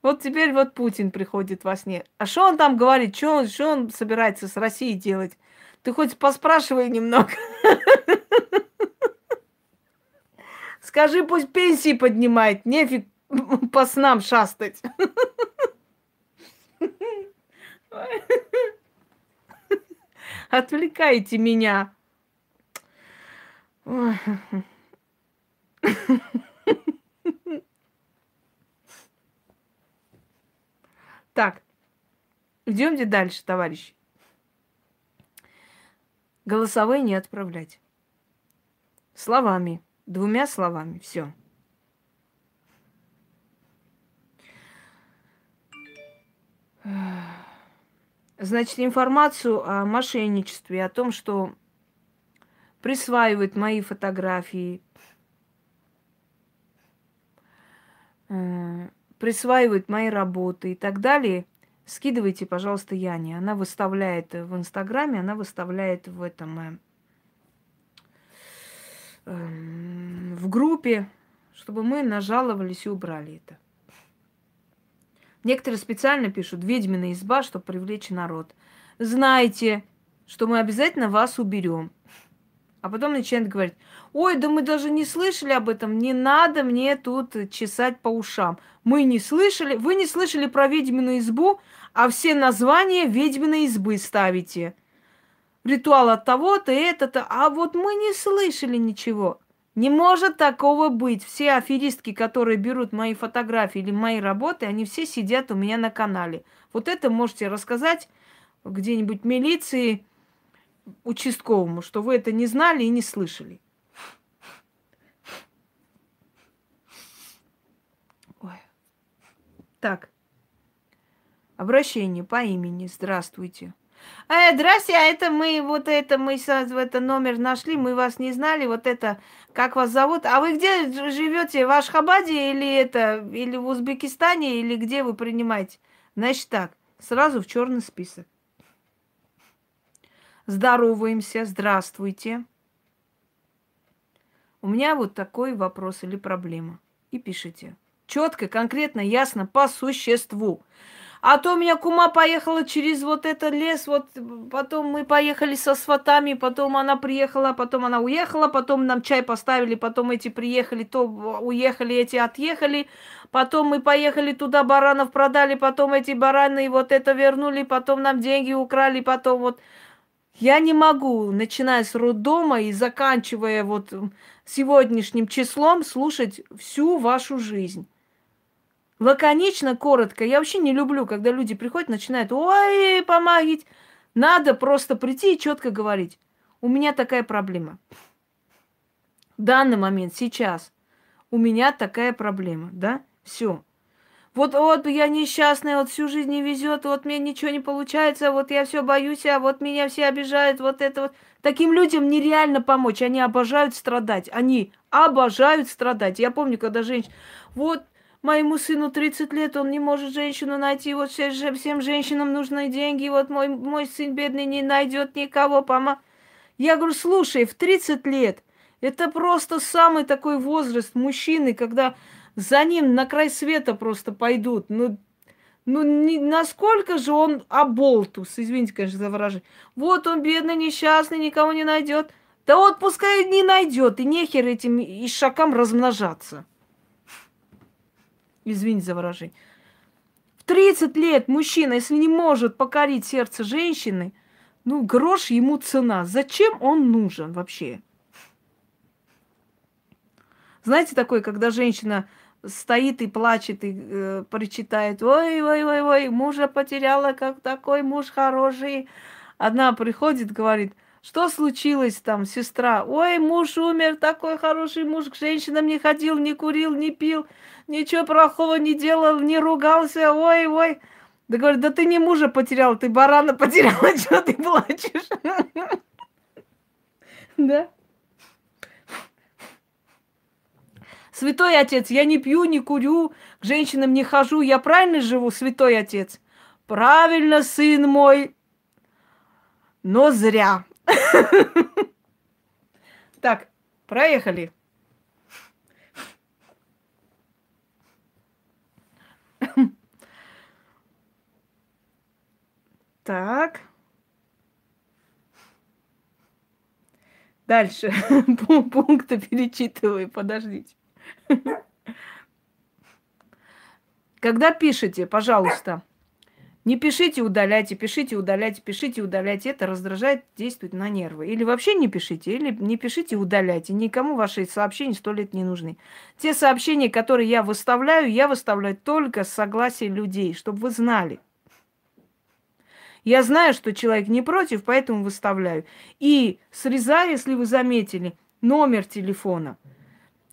Вот теперь вот Путин приходит во сне. А что он там говорит? Что он, что он собирается с Россией делать? Ты хоть поспрашивай немного. Скажи, пусть пенсии поднимает. Нефиг по снам шастать. Отвлекайте меня. Так, идемте дальше, товарищи. Голосовые не отправлять. Словами, двумя словами, все. Значит, информацию о мошенничестве, о том, что присваивают мои фотографии, э, присваивают мои работы и так далее, скидывайте, пожалуйста, Яне. Она выставляет в Инстаграме, она выставляет в этом э, э, в группе, чтобы мы нажаловались и убрали это. Некоторые специально пишут «ведьмина изба», чтобы привлечь народ. Знайте, что мы обязательно вас уберем. А потом начинают говорить, ой, да мы даже не слышали об этом, не надо мне тут чесать по ушам. Мы не слышали, вы не слышали про ведьмину избу, а все названия ведьминой избы ставите. Ритуал от того-то, это-то, а вот мы не слышали ничего. Не может такого быть. Все аферистки, которые берут мои фотографии или мои работы, они все сидят у меня на канале. Вот это можете рассказать где-нибудь милиции, участковому, что вы это не знали и не слышали. Ой. Так. Обращение по имени. Здравствуйте. Э, здрасте, а это мы, вот это мы это номер нашли, мы вас не знали, вот это, как вас зовут? А вы где живете? В Ашхабаде или это, или в Узбекистане, или где вы принимаете? Значит так, сразу в черный список. Здороваемся, здравствуйте. У меня вот такой вопрос или проблема. И пишите. Четко, конкретно, ясно, по существу. А то у меня кума поехала через вот этот лес, вот потом мы поехали со сватами, потом она приехала, потом она уехала, потом нам чай поставили, потом эти приехали, то уехали, эти отъехали, потом мы поехали туда, баранов продали, потом эти бараны вот это вернули, потом нам деньги украли, потом вот... Я не могу, начиная с роддома и заканчивая вот сегодняшним числом, слушать всю вашу жизнь. Лаконично, коротко. Я вообще не люблю, когда люди приходят, начинают, ой, помогите. Надо просто прийти и четко говорить. У меня такая проблема. В данный момент, сейчас, у меня такая проблема, да? Все. Вот, вот я несчастная, вот всю жизнь не везет, вот мне ничего не получается, вот я все боюсь, а вот меня все обижают, вот это вот. Таким людям нереально помочь, они обожают страдать, они обожают страдать. Я помню, когда женщина, вот моему сыну 30 лет, он не может женщину найти, вот все, всем женщинам нужны деньги, вот мой, мой сын бедный не найдет никого, пома. Я говорю, слушай, в 30 лет это просто самый такой возраст мужчины, когда за ним на край света просто пойдут. Ну, ну не, насколько же он оболтус, извините, конечно, за выражение. Вот он бедный, несчастный, никого не найдет. Да вот пускай не найдет, и нехер этим ишакам размножаться. Извините за выражение. В 30 лет мужчина, если не может покорить сердце женщины, ну, грош ему цена. Зачем он нужен вообще? Знаете, такое, когда женщина стоит и плачет, и э, причитает, ой, ой, ой, ой, мужа потеряла, как такой муж хороший. Одна приходит, говорит, что случилось там, сестра? Ой, муж умер, такой хороший муж, к женщинам не ходил, не курил, не пил, ничего плохого не делал, не ругался, ой, ой. Да говорит, да ты не мужа потерял, ты барана потеряла, что ты плачешь? Да? Святой отец, я не пью, не курю, к женщинам не хожу, я правильно живу, святой отец? Правильно, сын мой, но зря. Так, проехали. Так. Дальше. Пункты перечитываю, подождите. Когда пишете, пожалуйста, не пишите, удаляйте, пишите, удаляйте, пишите, удаляйте. Это раздражает, действует на нервы. Или вообще не пишите, или не пишите, удаляйте. Никому ваши сообщения сто лет не нужны. Те сообщения, которые я выставляю, я выставляю только с согласия людей, чтобы вы знали. Я знаю, что человек не против, поэтому выставляю. И срезаю, если вы заметили, номер телефона –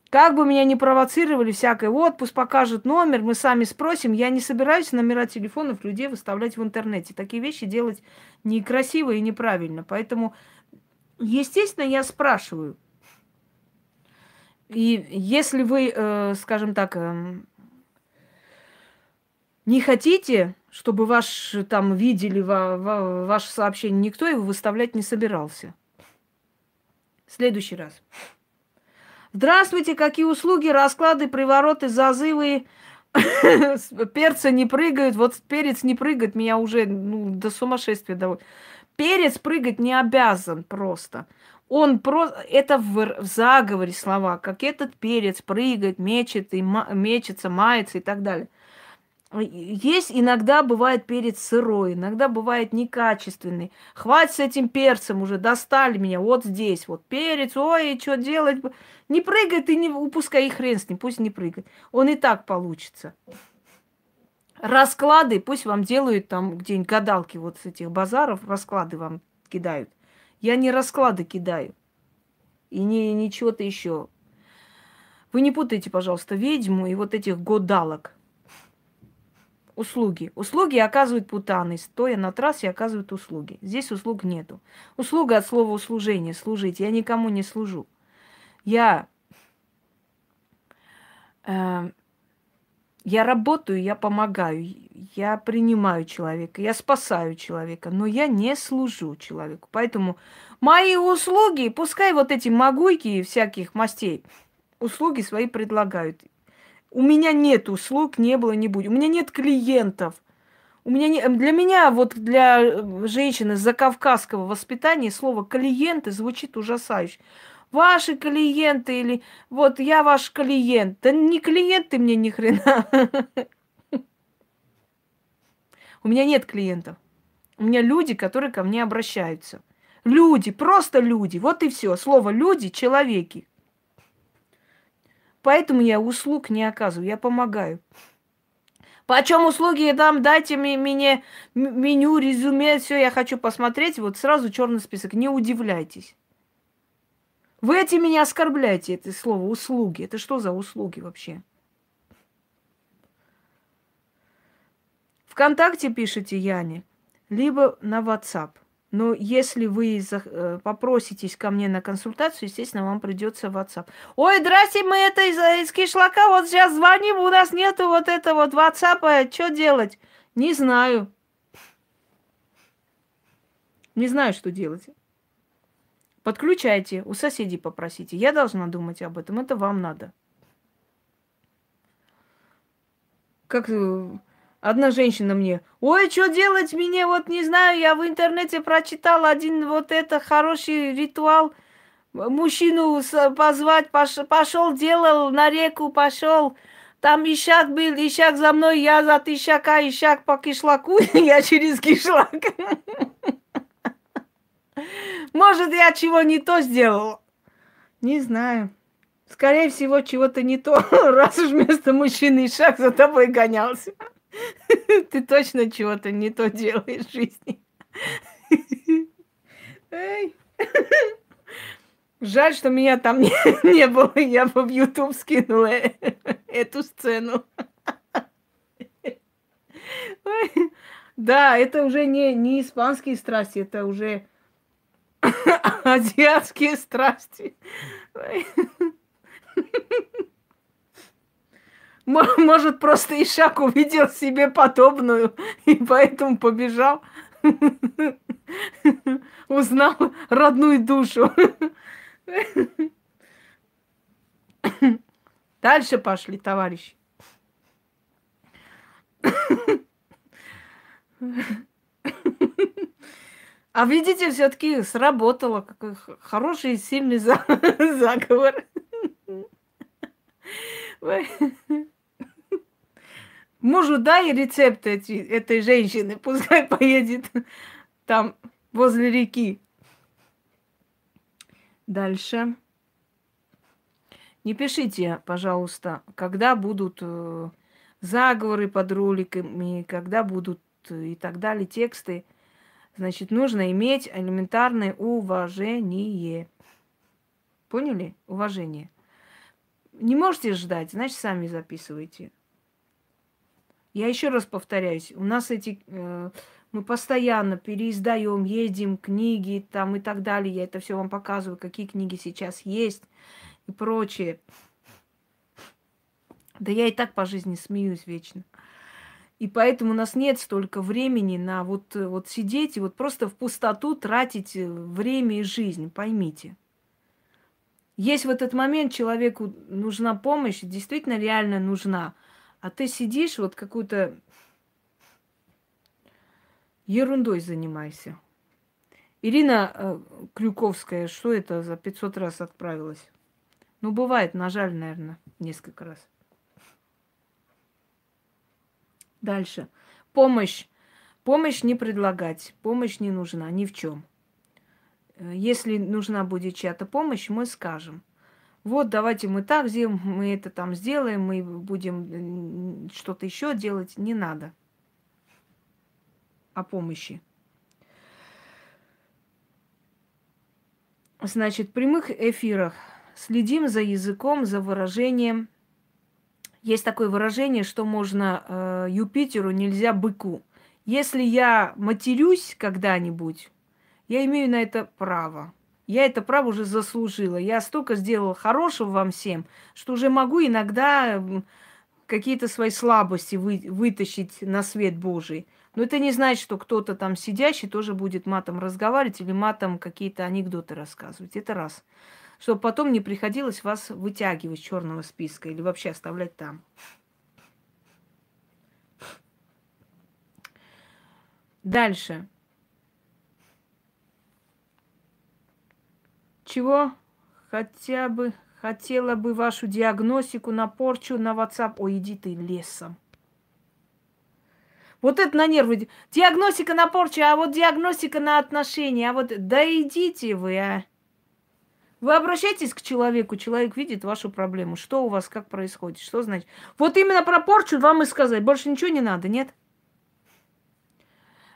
как бы меня не провоцировали всякое, вот пусть покажут номер, мы сами спросим. Я не собираюсь номера телефонов людей выставлять в интернете. Такие вещи делать некрасиво и неправильно. Поэтому, естественно, я спрашиваю. И если вы, э, скажем так, э, не хотите, чтобы ваш там видели ва, ва, ваше сообщение, никто его выставлять не собирался. Следующий раз. Здравствуйте, какие услуги, расклады, привороты, зазывы, перца не прыгают. Вот перец не прыгает, меня уже ну, до сумасшествия доводит. Перец прыгать не обязан просто. Он просто, это в, в заговоре слова, как этот перец прыгает, мечет, и мечется, мается и так далее. Есть иногда бывает перец сырой, иногда бывает некачественный. Хватит с этим перцем уже, достали меня вот здесь, вот перец, ой, что делать? Не прыгай ты, не упускай, и хрен с ним, пусть не прыгает. Он и так получится. Расклады, пусть вам делают там где-нибудь гадалки вот с этих базаров, расклады вам кидают. Я не расклады кидаю. И не ничего-то еще. Вы не путайте, пожалуйста, ведьму и вот этих гадалок услуги. Услуги оказывают путаны, стоя на трассе оказывают услуги. Здесь услуг нету. Услуга от слова услужение, служить. Я никому не служу. Я, э, я работаю, я помогаю, я принимаю человека, я спасаю человека, но я не служу человеку. Поэтому мои услуги, пускай вот эти могуйки всяких мастей, услуги свои предлагают. У меня нет услуг, не было, не будет. У меня нет клиентов. У меня не... Для меня, вот для э, женщины закавказского воспитания, слово клиенты звучит ужасающе. Ваши клиенты или вот я ваш клиент. Да не клиент ты мне ни хрена. У меня нет клиентов. У меня люди, которые ко мне обращаются. Люди, просто люди. Вот и все. Слово люди, человеки. Поэтому я услуг не оказываю, я помогаю. Почем услуги там, дайте мне, мне меню, резюме, все, я хочу посмотреть, вот сразу черный список, не удивляйтесь. Вы эти меня оскорбляете, это слово услуги. Это что за услуги вообще? ВКонтакте пишите Яне, либо на WhatsApp. Но если вы э, попроситесь ко мне на консультацию, естественно, вам придется WhatsApp. Ой, здрасте, мы это из, из кишлака, вот сейчас звоним, у нас нету вот этого вот WhatsApp, что делать? Не знаю. Не знаю, что делать. Подключайте, у соседей попросите. Я должна думать об этом, это вам надо. Как э, одна женщина мне, ой, что делать мне, вот не знаю, я в интернете прочитала один вот это хороший ритуал, мужчину позвать, пошел, делал, на реку пошел, там ищак был, ищак за мной, я за ищака, ищак по кишлаку, я через кишлак. Может, я чего не то сделал? Не знаю. Скорее всего, чего-то не то, раз уж вместо мужчины шаг за тобой гонялся. Ты точно чего-то не то делаешь в жизни. Жаль, что меня там не, не было, я бы в YouTube скинула эту сцену. Да, это уже не, не испанские страсти, это уже азиатские страсти. Может, просто Ишак увидел себе подобную и поэтому побежал. Узнал родную душу. Дальше пошли, товарищи. А видите, все-таки сработало. Какой хороший, сильный заговор. Мужу дай рецепт этой женщины, пускай поедет там возле реки. Дальше. Не пишите, пожалуйста, когда будут э, заговоры под роликами, когда будут э, и так далее тексты. Значит, нужно иметь элементарное уважение. Поняли? Уважение. Не можете ждать, значит, сами записывайте. Я еще раз повторяюсь, у нас эти э, мы постоянно переиздаем, ездим книги там и так далее. Я это все вам показываю, какие книги сейчас есть и прочее. Да я и так по жизни смеюсь вечно. И поэтому у нас нет столько времени на вот, вот сидеть и вот просто в пустоту тратить э, время и жизнь, поймите. Есть в этот момент человеку нужна помощь, действительно реально нужна. А ты сидишь, вот какую-то ерундой занимайся. Ирина э, Клюковская, что это за 500 раз отправилась? Ну, бывает, нажали, наверное, несколько раз. Дальше. Помощь. Помощь не предлагать. Помощь не нужна ни в чем. Э, если нужна будет чья-то помощь, мы скажем. Вот, давайте мы так сделаем, мы это там сделаем, мы будем что-то еще делать. Не надо о помощи. Значит, в прямых эфирах следим за языком, за выражением. Есть такое выражение, что можно э, Юпитеру нельзя быку. Если я матерюсь когда-нибудь, я имею на это право. Я это право уже заслужила. Я столько сделала хорошего вам всем, что уже могу иногда какие-то свои слабости вы, вытащить на свет Божий. Но это не значит, что кто-то там сидящий тоже будет матом разговаривать или матом какие-то анекдоты рассказывать. Это раз. Чтобы потом не приходилось вас вытягивать с черного списка или вообще оставлять там. Дальше. Чего? Хотя бы хотела бы вашу диагностику на порчу на WhatsApp. Ой, иди ты лесом. Вот это на нервы. Диагностика на порчу, а вот диагностика на отношения. А вот да идите вы, а. Вы обращаетесь к человеку, человек видит вашу проблему. Что у вас, как происходит, что значит. Вот именно про порчу вам и сказать. Больше ничего не надо, нет?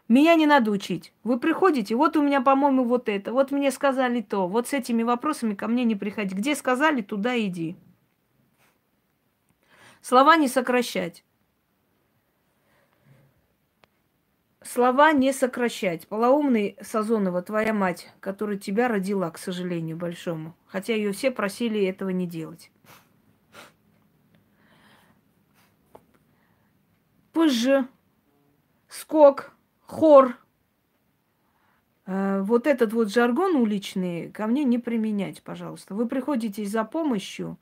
Меня не надо учить. Вы приходите, вот у меня, по-моему, вот это, вот мне сказали то, вот с этими вопросами ко мне не приходи. Где сказали, туда иди. Слова не сокращать. слова не сокращать. Полоумный Сазонова, твоя мать, которая тебя родила, к сожалению, большому. Хотя ее все просили этого не делать. ПЖ, скок, хор. Э, вот этот вот жаргон уличный ко мне не применять, пожалуйста. Вы приходите за помощью,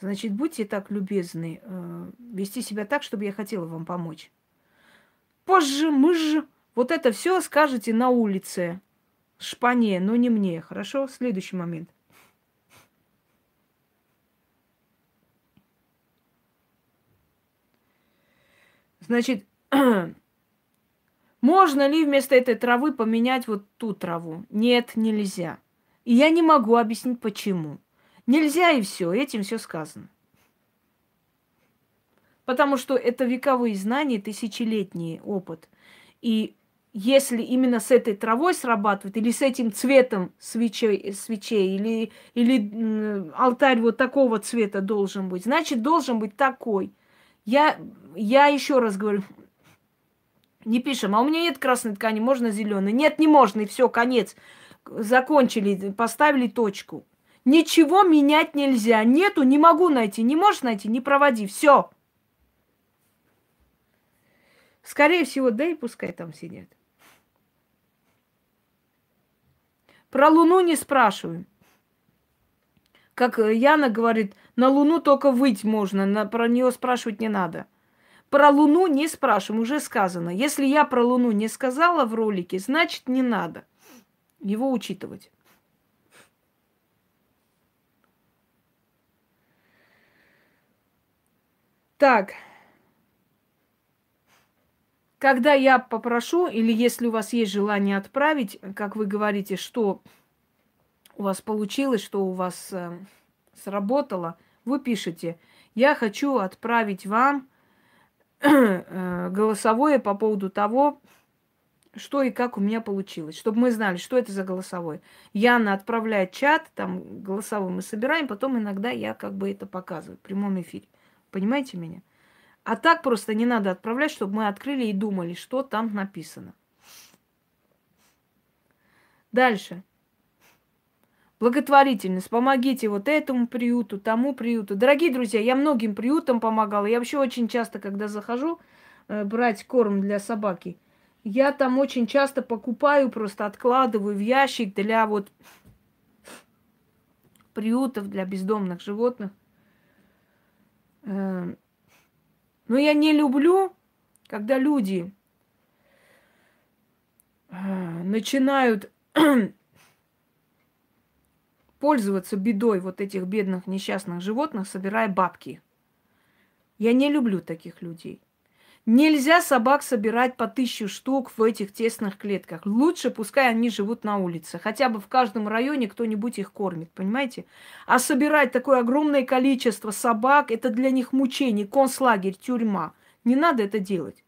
значит, будьте так любезны, э, вести себя так, чтобы я хотела вам помочь. Позже, мы же, вот это все скажете на улице, шпане, но не мне, хорошо? Следующий момент. Значит, можно ли вместо этой травы поменять вот ту траву? Нет, нельзя. И я не могу объяснить, почему. Нельзя и все, этим все сказано. Потому что это вековые знания, тысячелетний опыт. И если именно с этой травой срабатывает, или с этим цветом свечей, свечей или, или алтарь вот такого цвета должен быть, значит, должен быть такой. Я, я еще раз говорю, не пишем, а у меня нет красной ткани, можно зеленый. Нет, не можно, и все, конец. Закончили, поставили точку. Ничего менять нельзя. Нету, не могу найти. Не можешь найти, не проводи. Все. Скорее всего, да и пускай там сидят. Про Луну не спрашиваем. Как Яна говорит, на Луну только выть можно, на, про нее спрашивать не надо. Про Луну не спрашиваем, уже сказано. Если я про Луну не сказала в ролике, значит не надо его учитывать. Так. Когда я попрошу, или если у вас есть желание отправить, как вы говорите, что у вас получилось, что у вас э, сработало, вы пишете, я хочу отправить вам голосовое по поводу того, что и как у меня получилось, чтобы мы знали, что это за голосовой. Яна отправляет чат, там голосовой мы собираем, потом иногда я как бы это показываю в прямом эфире. Понимаете меня? А так просто не надо отправлять, чтобы мы открыли и думали, что там написано. Дальше. Благотворительность. Помогите вот этому приюту, тому приюту. Дорогие друзья, я многим приютам помогала. Я вообще очень часто, когда захожу э, брать корм для собаки, я там очень часто покупаю, просто откладываю в ящик для вот приютов, для бездомных животных. Э, но я не люблю, когда люди э, начинают пользоваться бедой вот этих бедных несчастных животных, собирая бабки. Я не люблю таких людей. Нельзя собак собирать по тысячу штук в этих тесных клетках. Лучше пускай они живут на улице. Хотя бы в каждом районе кто-нибудь их кормит, понимаете? А собирать такое огромное количество собак, это для них мучение, концлагерь, тюрьма. Не надо это делать.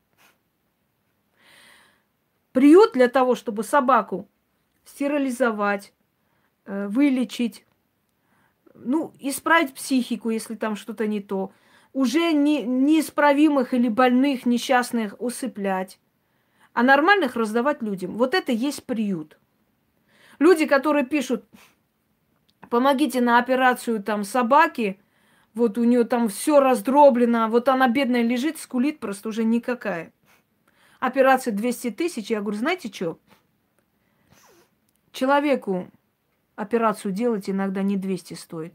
Приют для того, чтобы собаку стерилизовать, вылечить, ну, исправить психику, если там что-то не то, уже не, неисправимых или больных, несчастных усыплять, а нормальных раздавать людям. Вот это есть приют. Люди, которые пишут, помогите на операцию там собаки, вот у нее там все раздроблено, вот она бедная лежит, скулит просто уже никакая. Операция 200 тысяч, я говорю, знаете что? Человеку операцию делать иногда не 200 стоит.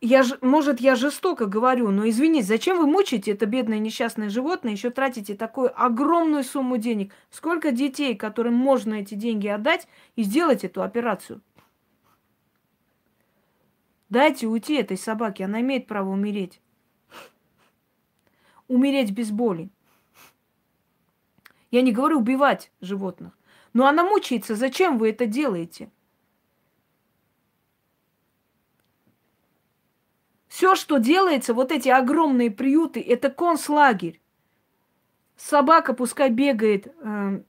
Я, ж, может, я жестоко говорю, но извините, зачем вы мучаете это бедное несчастное животное, еще тратите такую огромную сумму денег? Сколько детей, которым можно эти деньги отдать и сделать эту операцию? Дайте уйти этой собаке, она имеет право умереть. Умереть без боли. Я не говорю убивать животных. Но она мучается. Зачем вы это делаете? Все, что делается, вот эти огромные приюты, это концлагерь. Собака пускай бегает, э,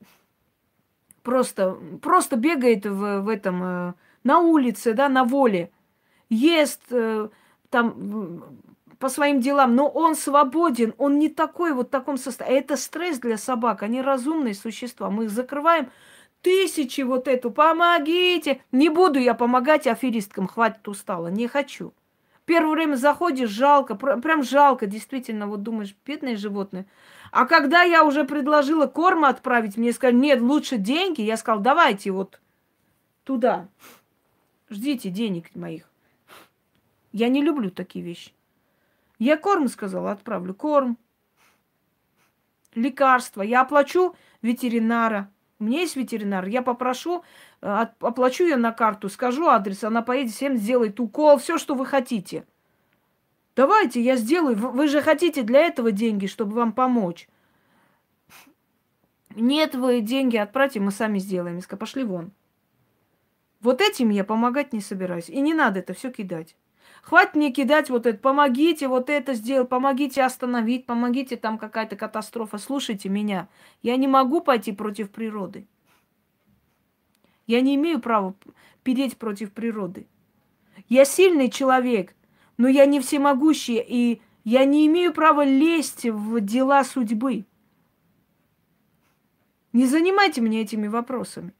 просто, просто бегает в, в этом, э, на улице, да, на воле, ест, э, там по своим делам, но он свободен, он не такой вот в таком состоянии. Это стресс для собак, они разумные существа. Мы их закрываем тысячи вот эту, помогите. Не буду я помогать аферисткам, хватит устала, не хочу. Первое время заходишь, жалко, прям жалко, действительно, вот думаешь, бедные животные. А когда я уже предложила корм отправить, мне сказали, нет, лучше деньги, я сказал, давайте вот туда, ждите денег моих. Я не люблю такие вещи. Я корм сказала, отправлю корм, лекарства. Я оплачу ветеринара. У меня есть ветеринар. Я попрошу, оплачу я на карту, скажу адрес, она поедет, всем сделает укол, все, что вы хотите. Давайте, я сделаю. Вы же хотите для этого деньги, чтобы вам помочь. Нет, вы деньги отправьте, мы сами сделаем. Я пошли вон. Вот этим я помогать не собираюсь. И не надо это все кидать. Хватит мне кидать вот это, помогите вот это сделать, помогите остановить, помогите, там какая-то катастрофа. Слушайте меня, я не могу пойти против природы. Я не имею права переть против природы. Я сильный человек, но я не всемогущий, и я не имею права лезть в дела судьбы. Не занимайте меня этими вопросами.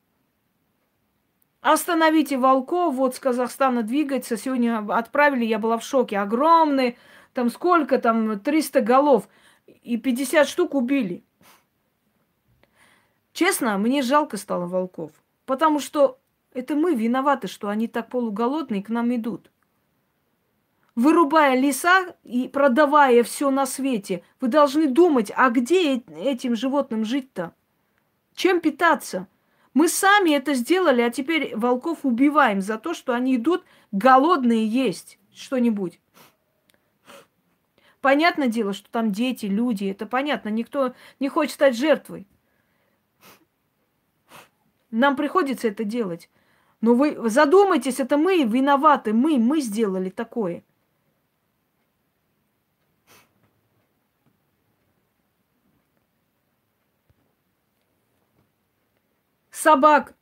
Остановите волков, вот с Казахстана двигается. Сегодня отправили, я была в шоке. Огромные, там сколько там, 300 голов. И 50 штук убили. Честно, мне жалко стало волков. Потому что это мы виноваты, что они так полуголодные к нам идут. Вырубая леса и продавая все на свете, вы должны думать, а где этим животным жить-то? Чем питаться? Мы сами это сделали, а теперь волков убиваем за то, что они идут голодные есть что-нибудь. Понятное дело, что там дети, люди, это понятно, никто не хочет стать жертвой. Нам приходится это делать. Но вы задумайтесь, это мы виноваты, мы, мы сделали такое. Собак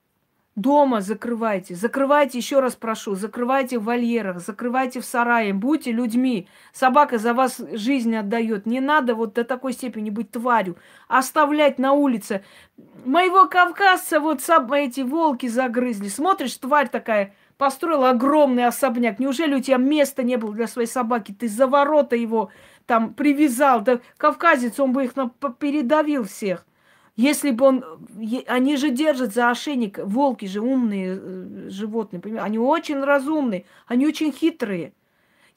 дома закрывайте. Закрывайте, еще раз прошу, закрывайте в вольерах, закрывайте в сарае. Будьте людьми. Собака за вас жизнь отдает. Не надо вот до такой степени быть тварью. Оставлять на улице. Моего кавказца вот эти волки загрызли. Смотришь, тварь такая, построила огромный особняк. Неужели у тебя места не было для своей собаки? Ты за ворота его там привязал. Да кавказец, он бы их передавил всех. Если бы он... Они же держат за ошейник, волки же умные э, животные, понимаете? Они очень разумные, они очень хитрые.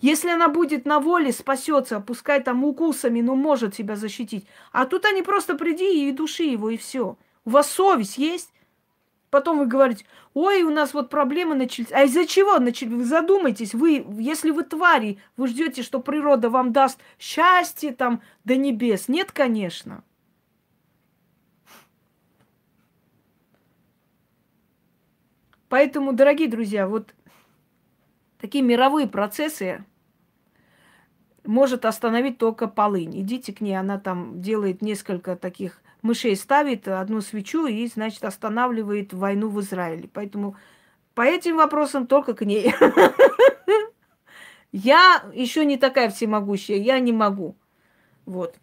Если она будет на воле, спасется, пускай там укусами, но может себя защитить. А тут они просто приди и души его, и все. У вас совесть есть? Потом вы говорите, ой, у нас вот проблемы начались. А из-за чего начались? Вы задумайтесь, вы, если вы твари, вы ждете, что природа вам даст счастье там до небес. Нет, конечно. Поэтому, дорогие друзья, вот такие мировые процессы может остановить только полынь. Идите к ней, она там делает несколько таких мышей, ставит одну свечу и, значит, останавливает войну в Израиле. Поэтому по этим вопросам только к ней. Я еще не такая всемогущая, я не могу. Вот.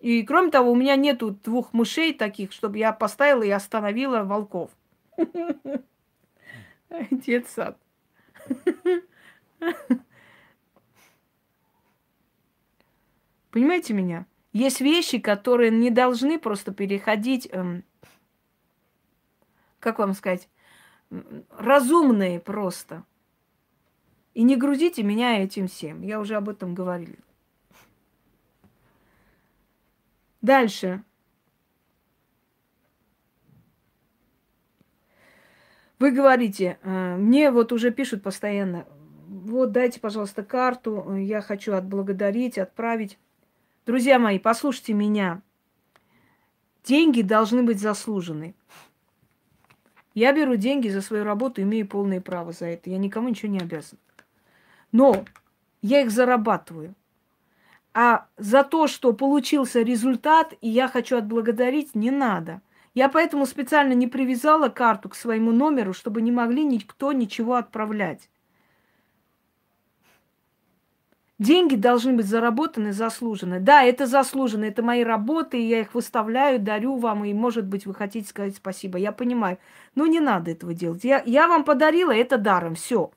И кроме того, у меня нету двух мышей таких, чтобы я поставила и остановила волков. Детсад. Понимаете меня? Есть вещи, которые не должны просто переходить, эм, как вам сказать, разумные просто. И не грузите меня этим всем. Я уже об этом говорила. Дальше. Вы говорите, «Э, мне вот уже пишут постоянно, вот дайте, пожалуйста, карту, я хочу отблагодарить, отправить. Друзья мои, послушайте меня. Деньги должны быть заслужены. Я беру деньги за свою работу, имею полное право за это. Я никому ничего не обязан. Но я их зарабатываю. А за то, что получился результат, и я хочу отблагодарить, не надо – я поэтому специально не привязала карту к своему номеру, чтобы не могли никто ничего отправлять. Деньги должны быть заработаны, заслужены. Да, это заслуженно, это мои работы, я их выставляю, дарю вам, и, может быть, вы хотите сказать спасибо. Я понимаю. Но не надо этого делать. Я, я вам подарила это даром, все.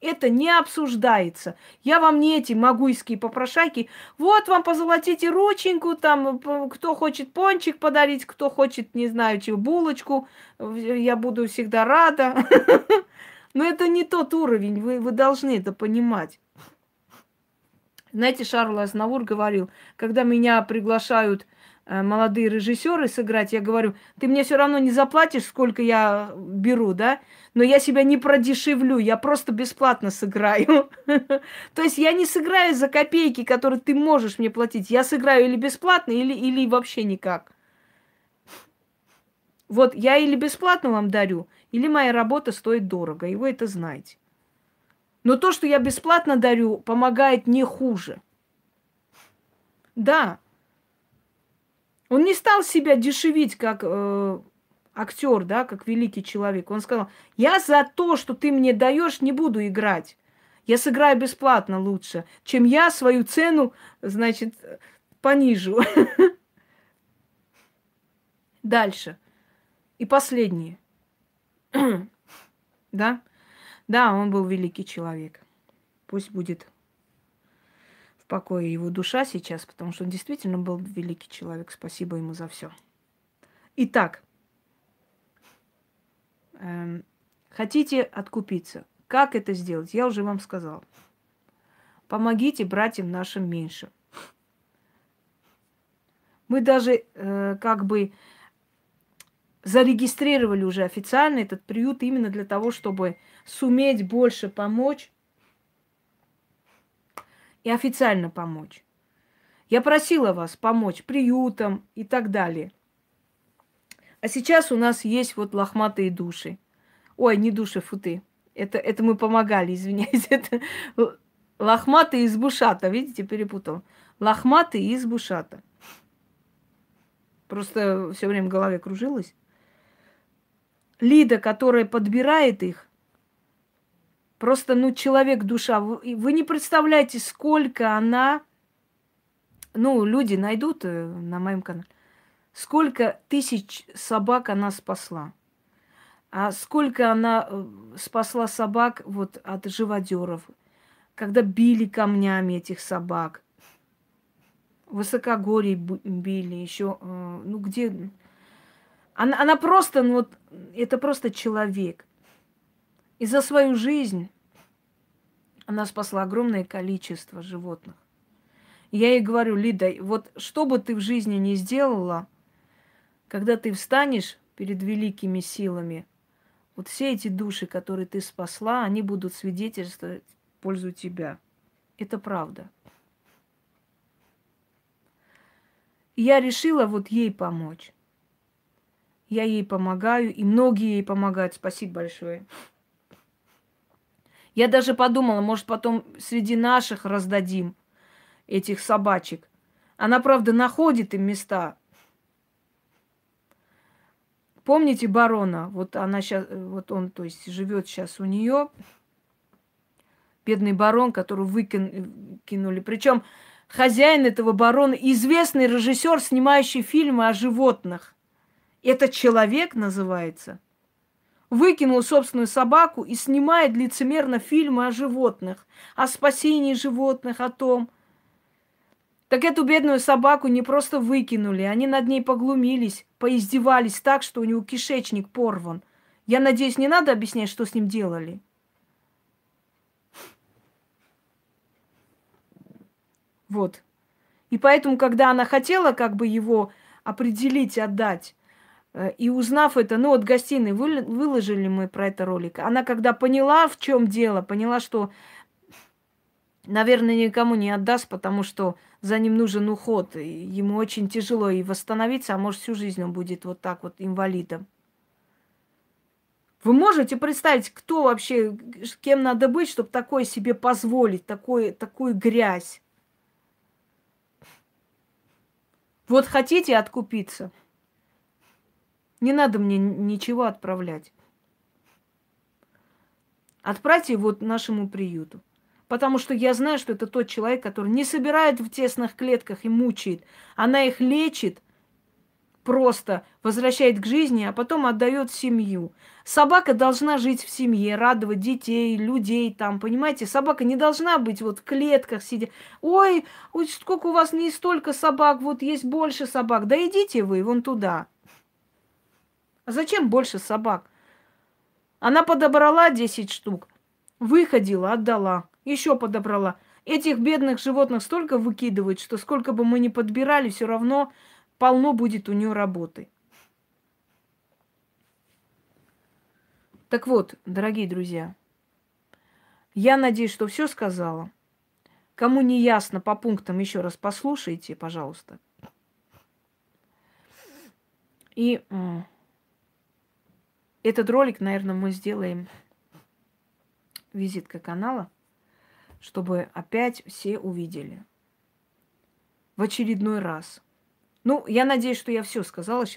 Это не обсуждается. Я вам не эти могуйские попрошайки. Вот вам позолотите рученьку, там, кто хочет пончик подарить, кто хочет, не знаю, чего, булочку. Я буду всегда рада. Но это не тот уровень, вы, вы должны это понимать. Знаете, Шарл Азнавур говорил, когда меня приглашают э, молодые режиссеры сыграть, я говорю, ты мне все равно не заплатишь, сколько я беру, да, но я себя не продешевлю, я просто бесплатно сыграю. То есть я не сыграю за копейки, которые ты можешь мне платить. Я сыграю или бесплатно, или, или вообще никак. Вот я или бесплатно вам дарю, или моя работа стоит дорого, и вы это знаете. Но то, что я бесплатно дарю, помогает не хуже. Да. Он не стал себя дешевить, как э, актер, да, как великий человек. Он сказал, я за то, что ты мне даешь, не буду играть. Я сыграю бесплатно лучше, чем я свою цену, значит, понижу. Дальше. И последнее. да? Да, он был великий человек. Пусть будет покое его душа сейчас, потому что он действительно был великий человек. Спасибо ему за все. Итак, эм, хотите откупиться? Как это сделать? Я уже вам сказала. Помогите братьям нашим меньше. Мы даже э, как бы зарегистрировали уже официально этот приют именно для того, чтобы суметь больше помочь и официально помочь. Я просила вас помочь приютам и так далее. А сейчас у нас есть вот лохматые души. Ой, не души, футы. Это, это мы помогали, извиняюсь. Это лохматые из бушата. Видите, перепутал. Лохматые из бушата. Просто все время в голове кружилось. Лида, которая подбирает их, Просто, ну, человек душа. Вы, вы не представляете, сколько она, ну, люди найдут э, на моем канале, сколько тысяч собак она спасла. А сколько она э, спасла собак вот от живодеров, когда били камнями этих собак. Высокогорье били, еще, э, ну где... Она, она просто, ну вот, это просто человек. И за свою жизнь она спасла огромное количество животных. Я ей говорю, Лида, вот что бы ты в жизни не сделала, когда ты встанешь перед великими силами, вот все эти души, которые ты спасла, они будут свидетельствовать в пользу тебя. Это правда. Я решила вот ей помочь. Я ей помогаю, и многие ей помогают. Спасибо большое. Я даже подумала, может, потом среди наших раздадим этих собачек. Она, правда, находит им места. Помните барона? Вот она сейчас, вот он, то есть, живет сейчас у нее. Бедный барон, которого выкинули. Причем хозяин этого барона, известный режиссер, снимающий фильмы о животных. Это человек называется – выкинул собственную собаку и снимает лицемерно фильмы о животных, о спасении животных, о том. Так эту бедную собаку не просто выкинули, они над ней поглумились, поиздевались так, что у него кишечник порван. Я надеюсь, не надо объяснять, что с ним делали. Вот. И поэтому, когда она хотела как бы его определить, отдать, и узнав это, ну вот гостиной выложили мы про это ролик. Она когда поняла, в чем дело, поняла, что, наверное, никому не отдаст, потому что за ним нужен уход. Ему очень тяжело и восстановиться, а может всю жизнь он будет вот так вот инвалидом. Вы можете представить, кто вообще, кем надо быть, чтобы такое себе позволить, такое, такую грязь? Вот хотите откупиться – не надо мне ничего отправлять. Отправьте вот нашему приюту. Потому что я знаю, что это тот человек, который не собирает в тесных клетках и мучает. Она их лечит, просто возвращает к жизни, а потом отдает семью. Собака должна жить в семье, радовать детей, людей там, понимаете? Собака не должна быть вот в клетках сидя. Ой, ой, сколько у вас не столько собак, вот есть больше собак. Да идите вы вон туда. А зачем больше собак? Она подобрала 10 штук, выходила, отдала, еще подобрала. Этих бедных животных столько выкидывают, что сколько бы мы ни подбирали, все равно полно будет у нее работы. Так вот, дорогие друзья, я надеюсь, что все сказала. Кому не ясно по пунктам, еще раз послушайте, пожалуйста. И этот ролик, наверное, мы сделаем визитка канала, чтобы опять все увидели. В очередной раз. Ну, я надеюсь, что я все сказала сейчас.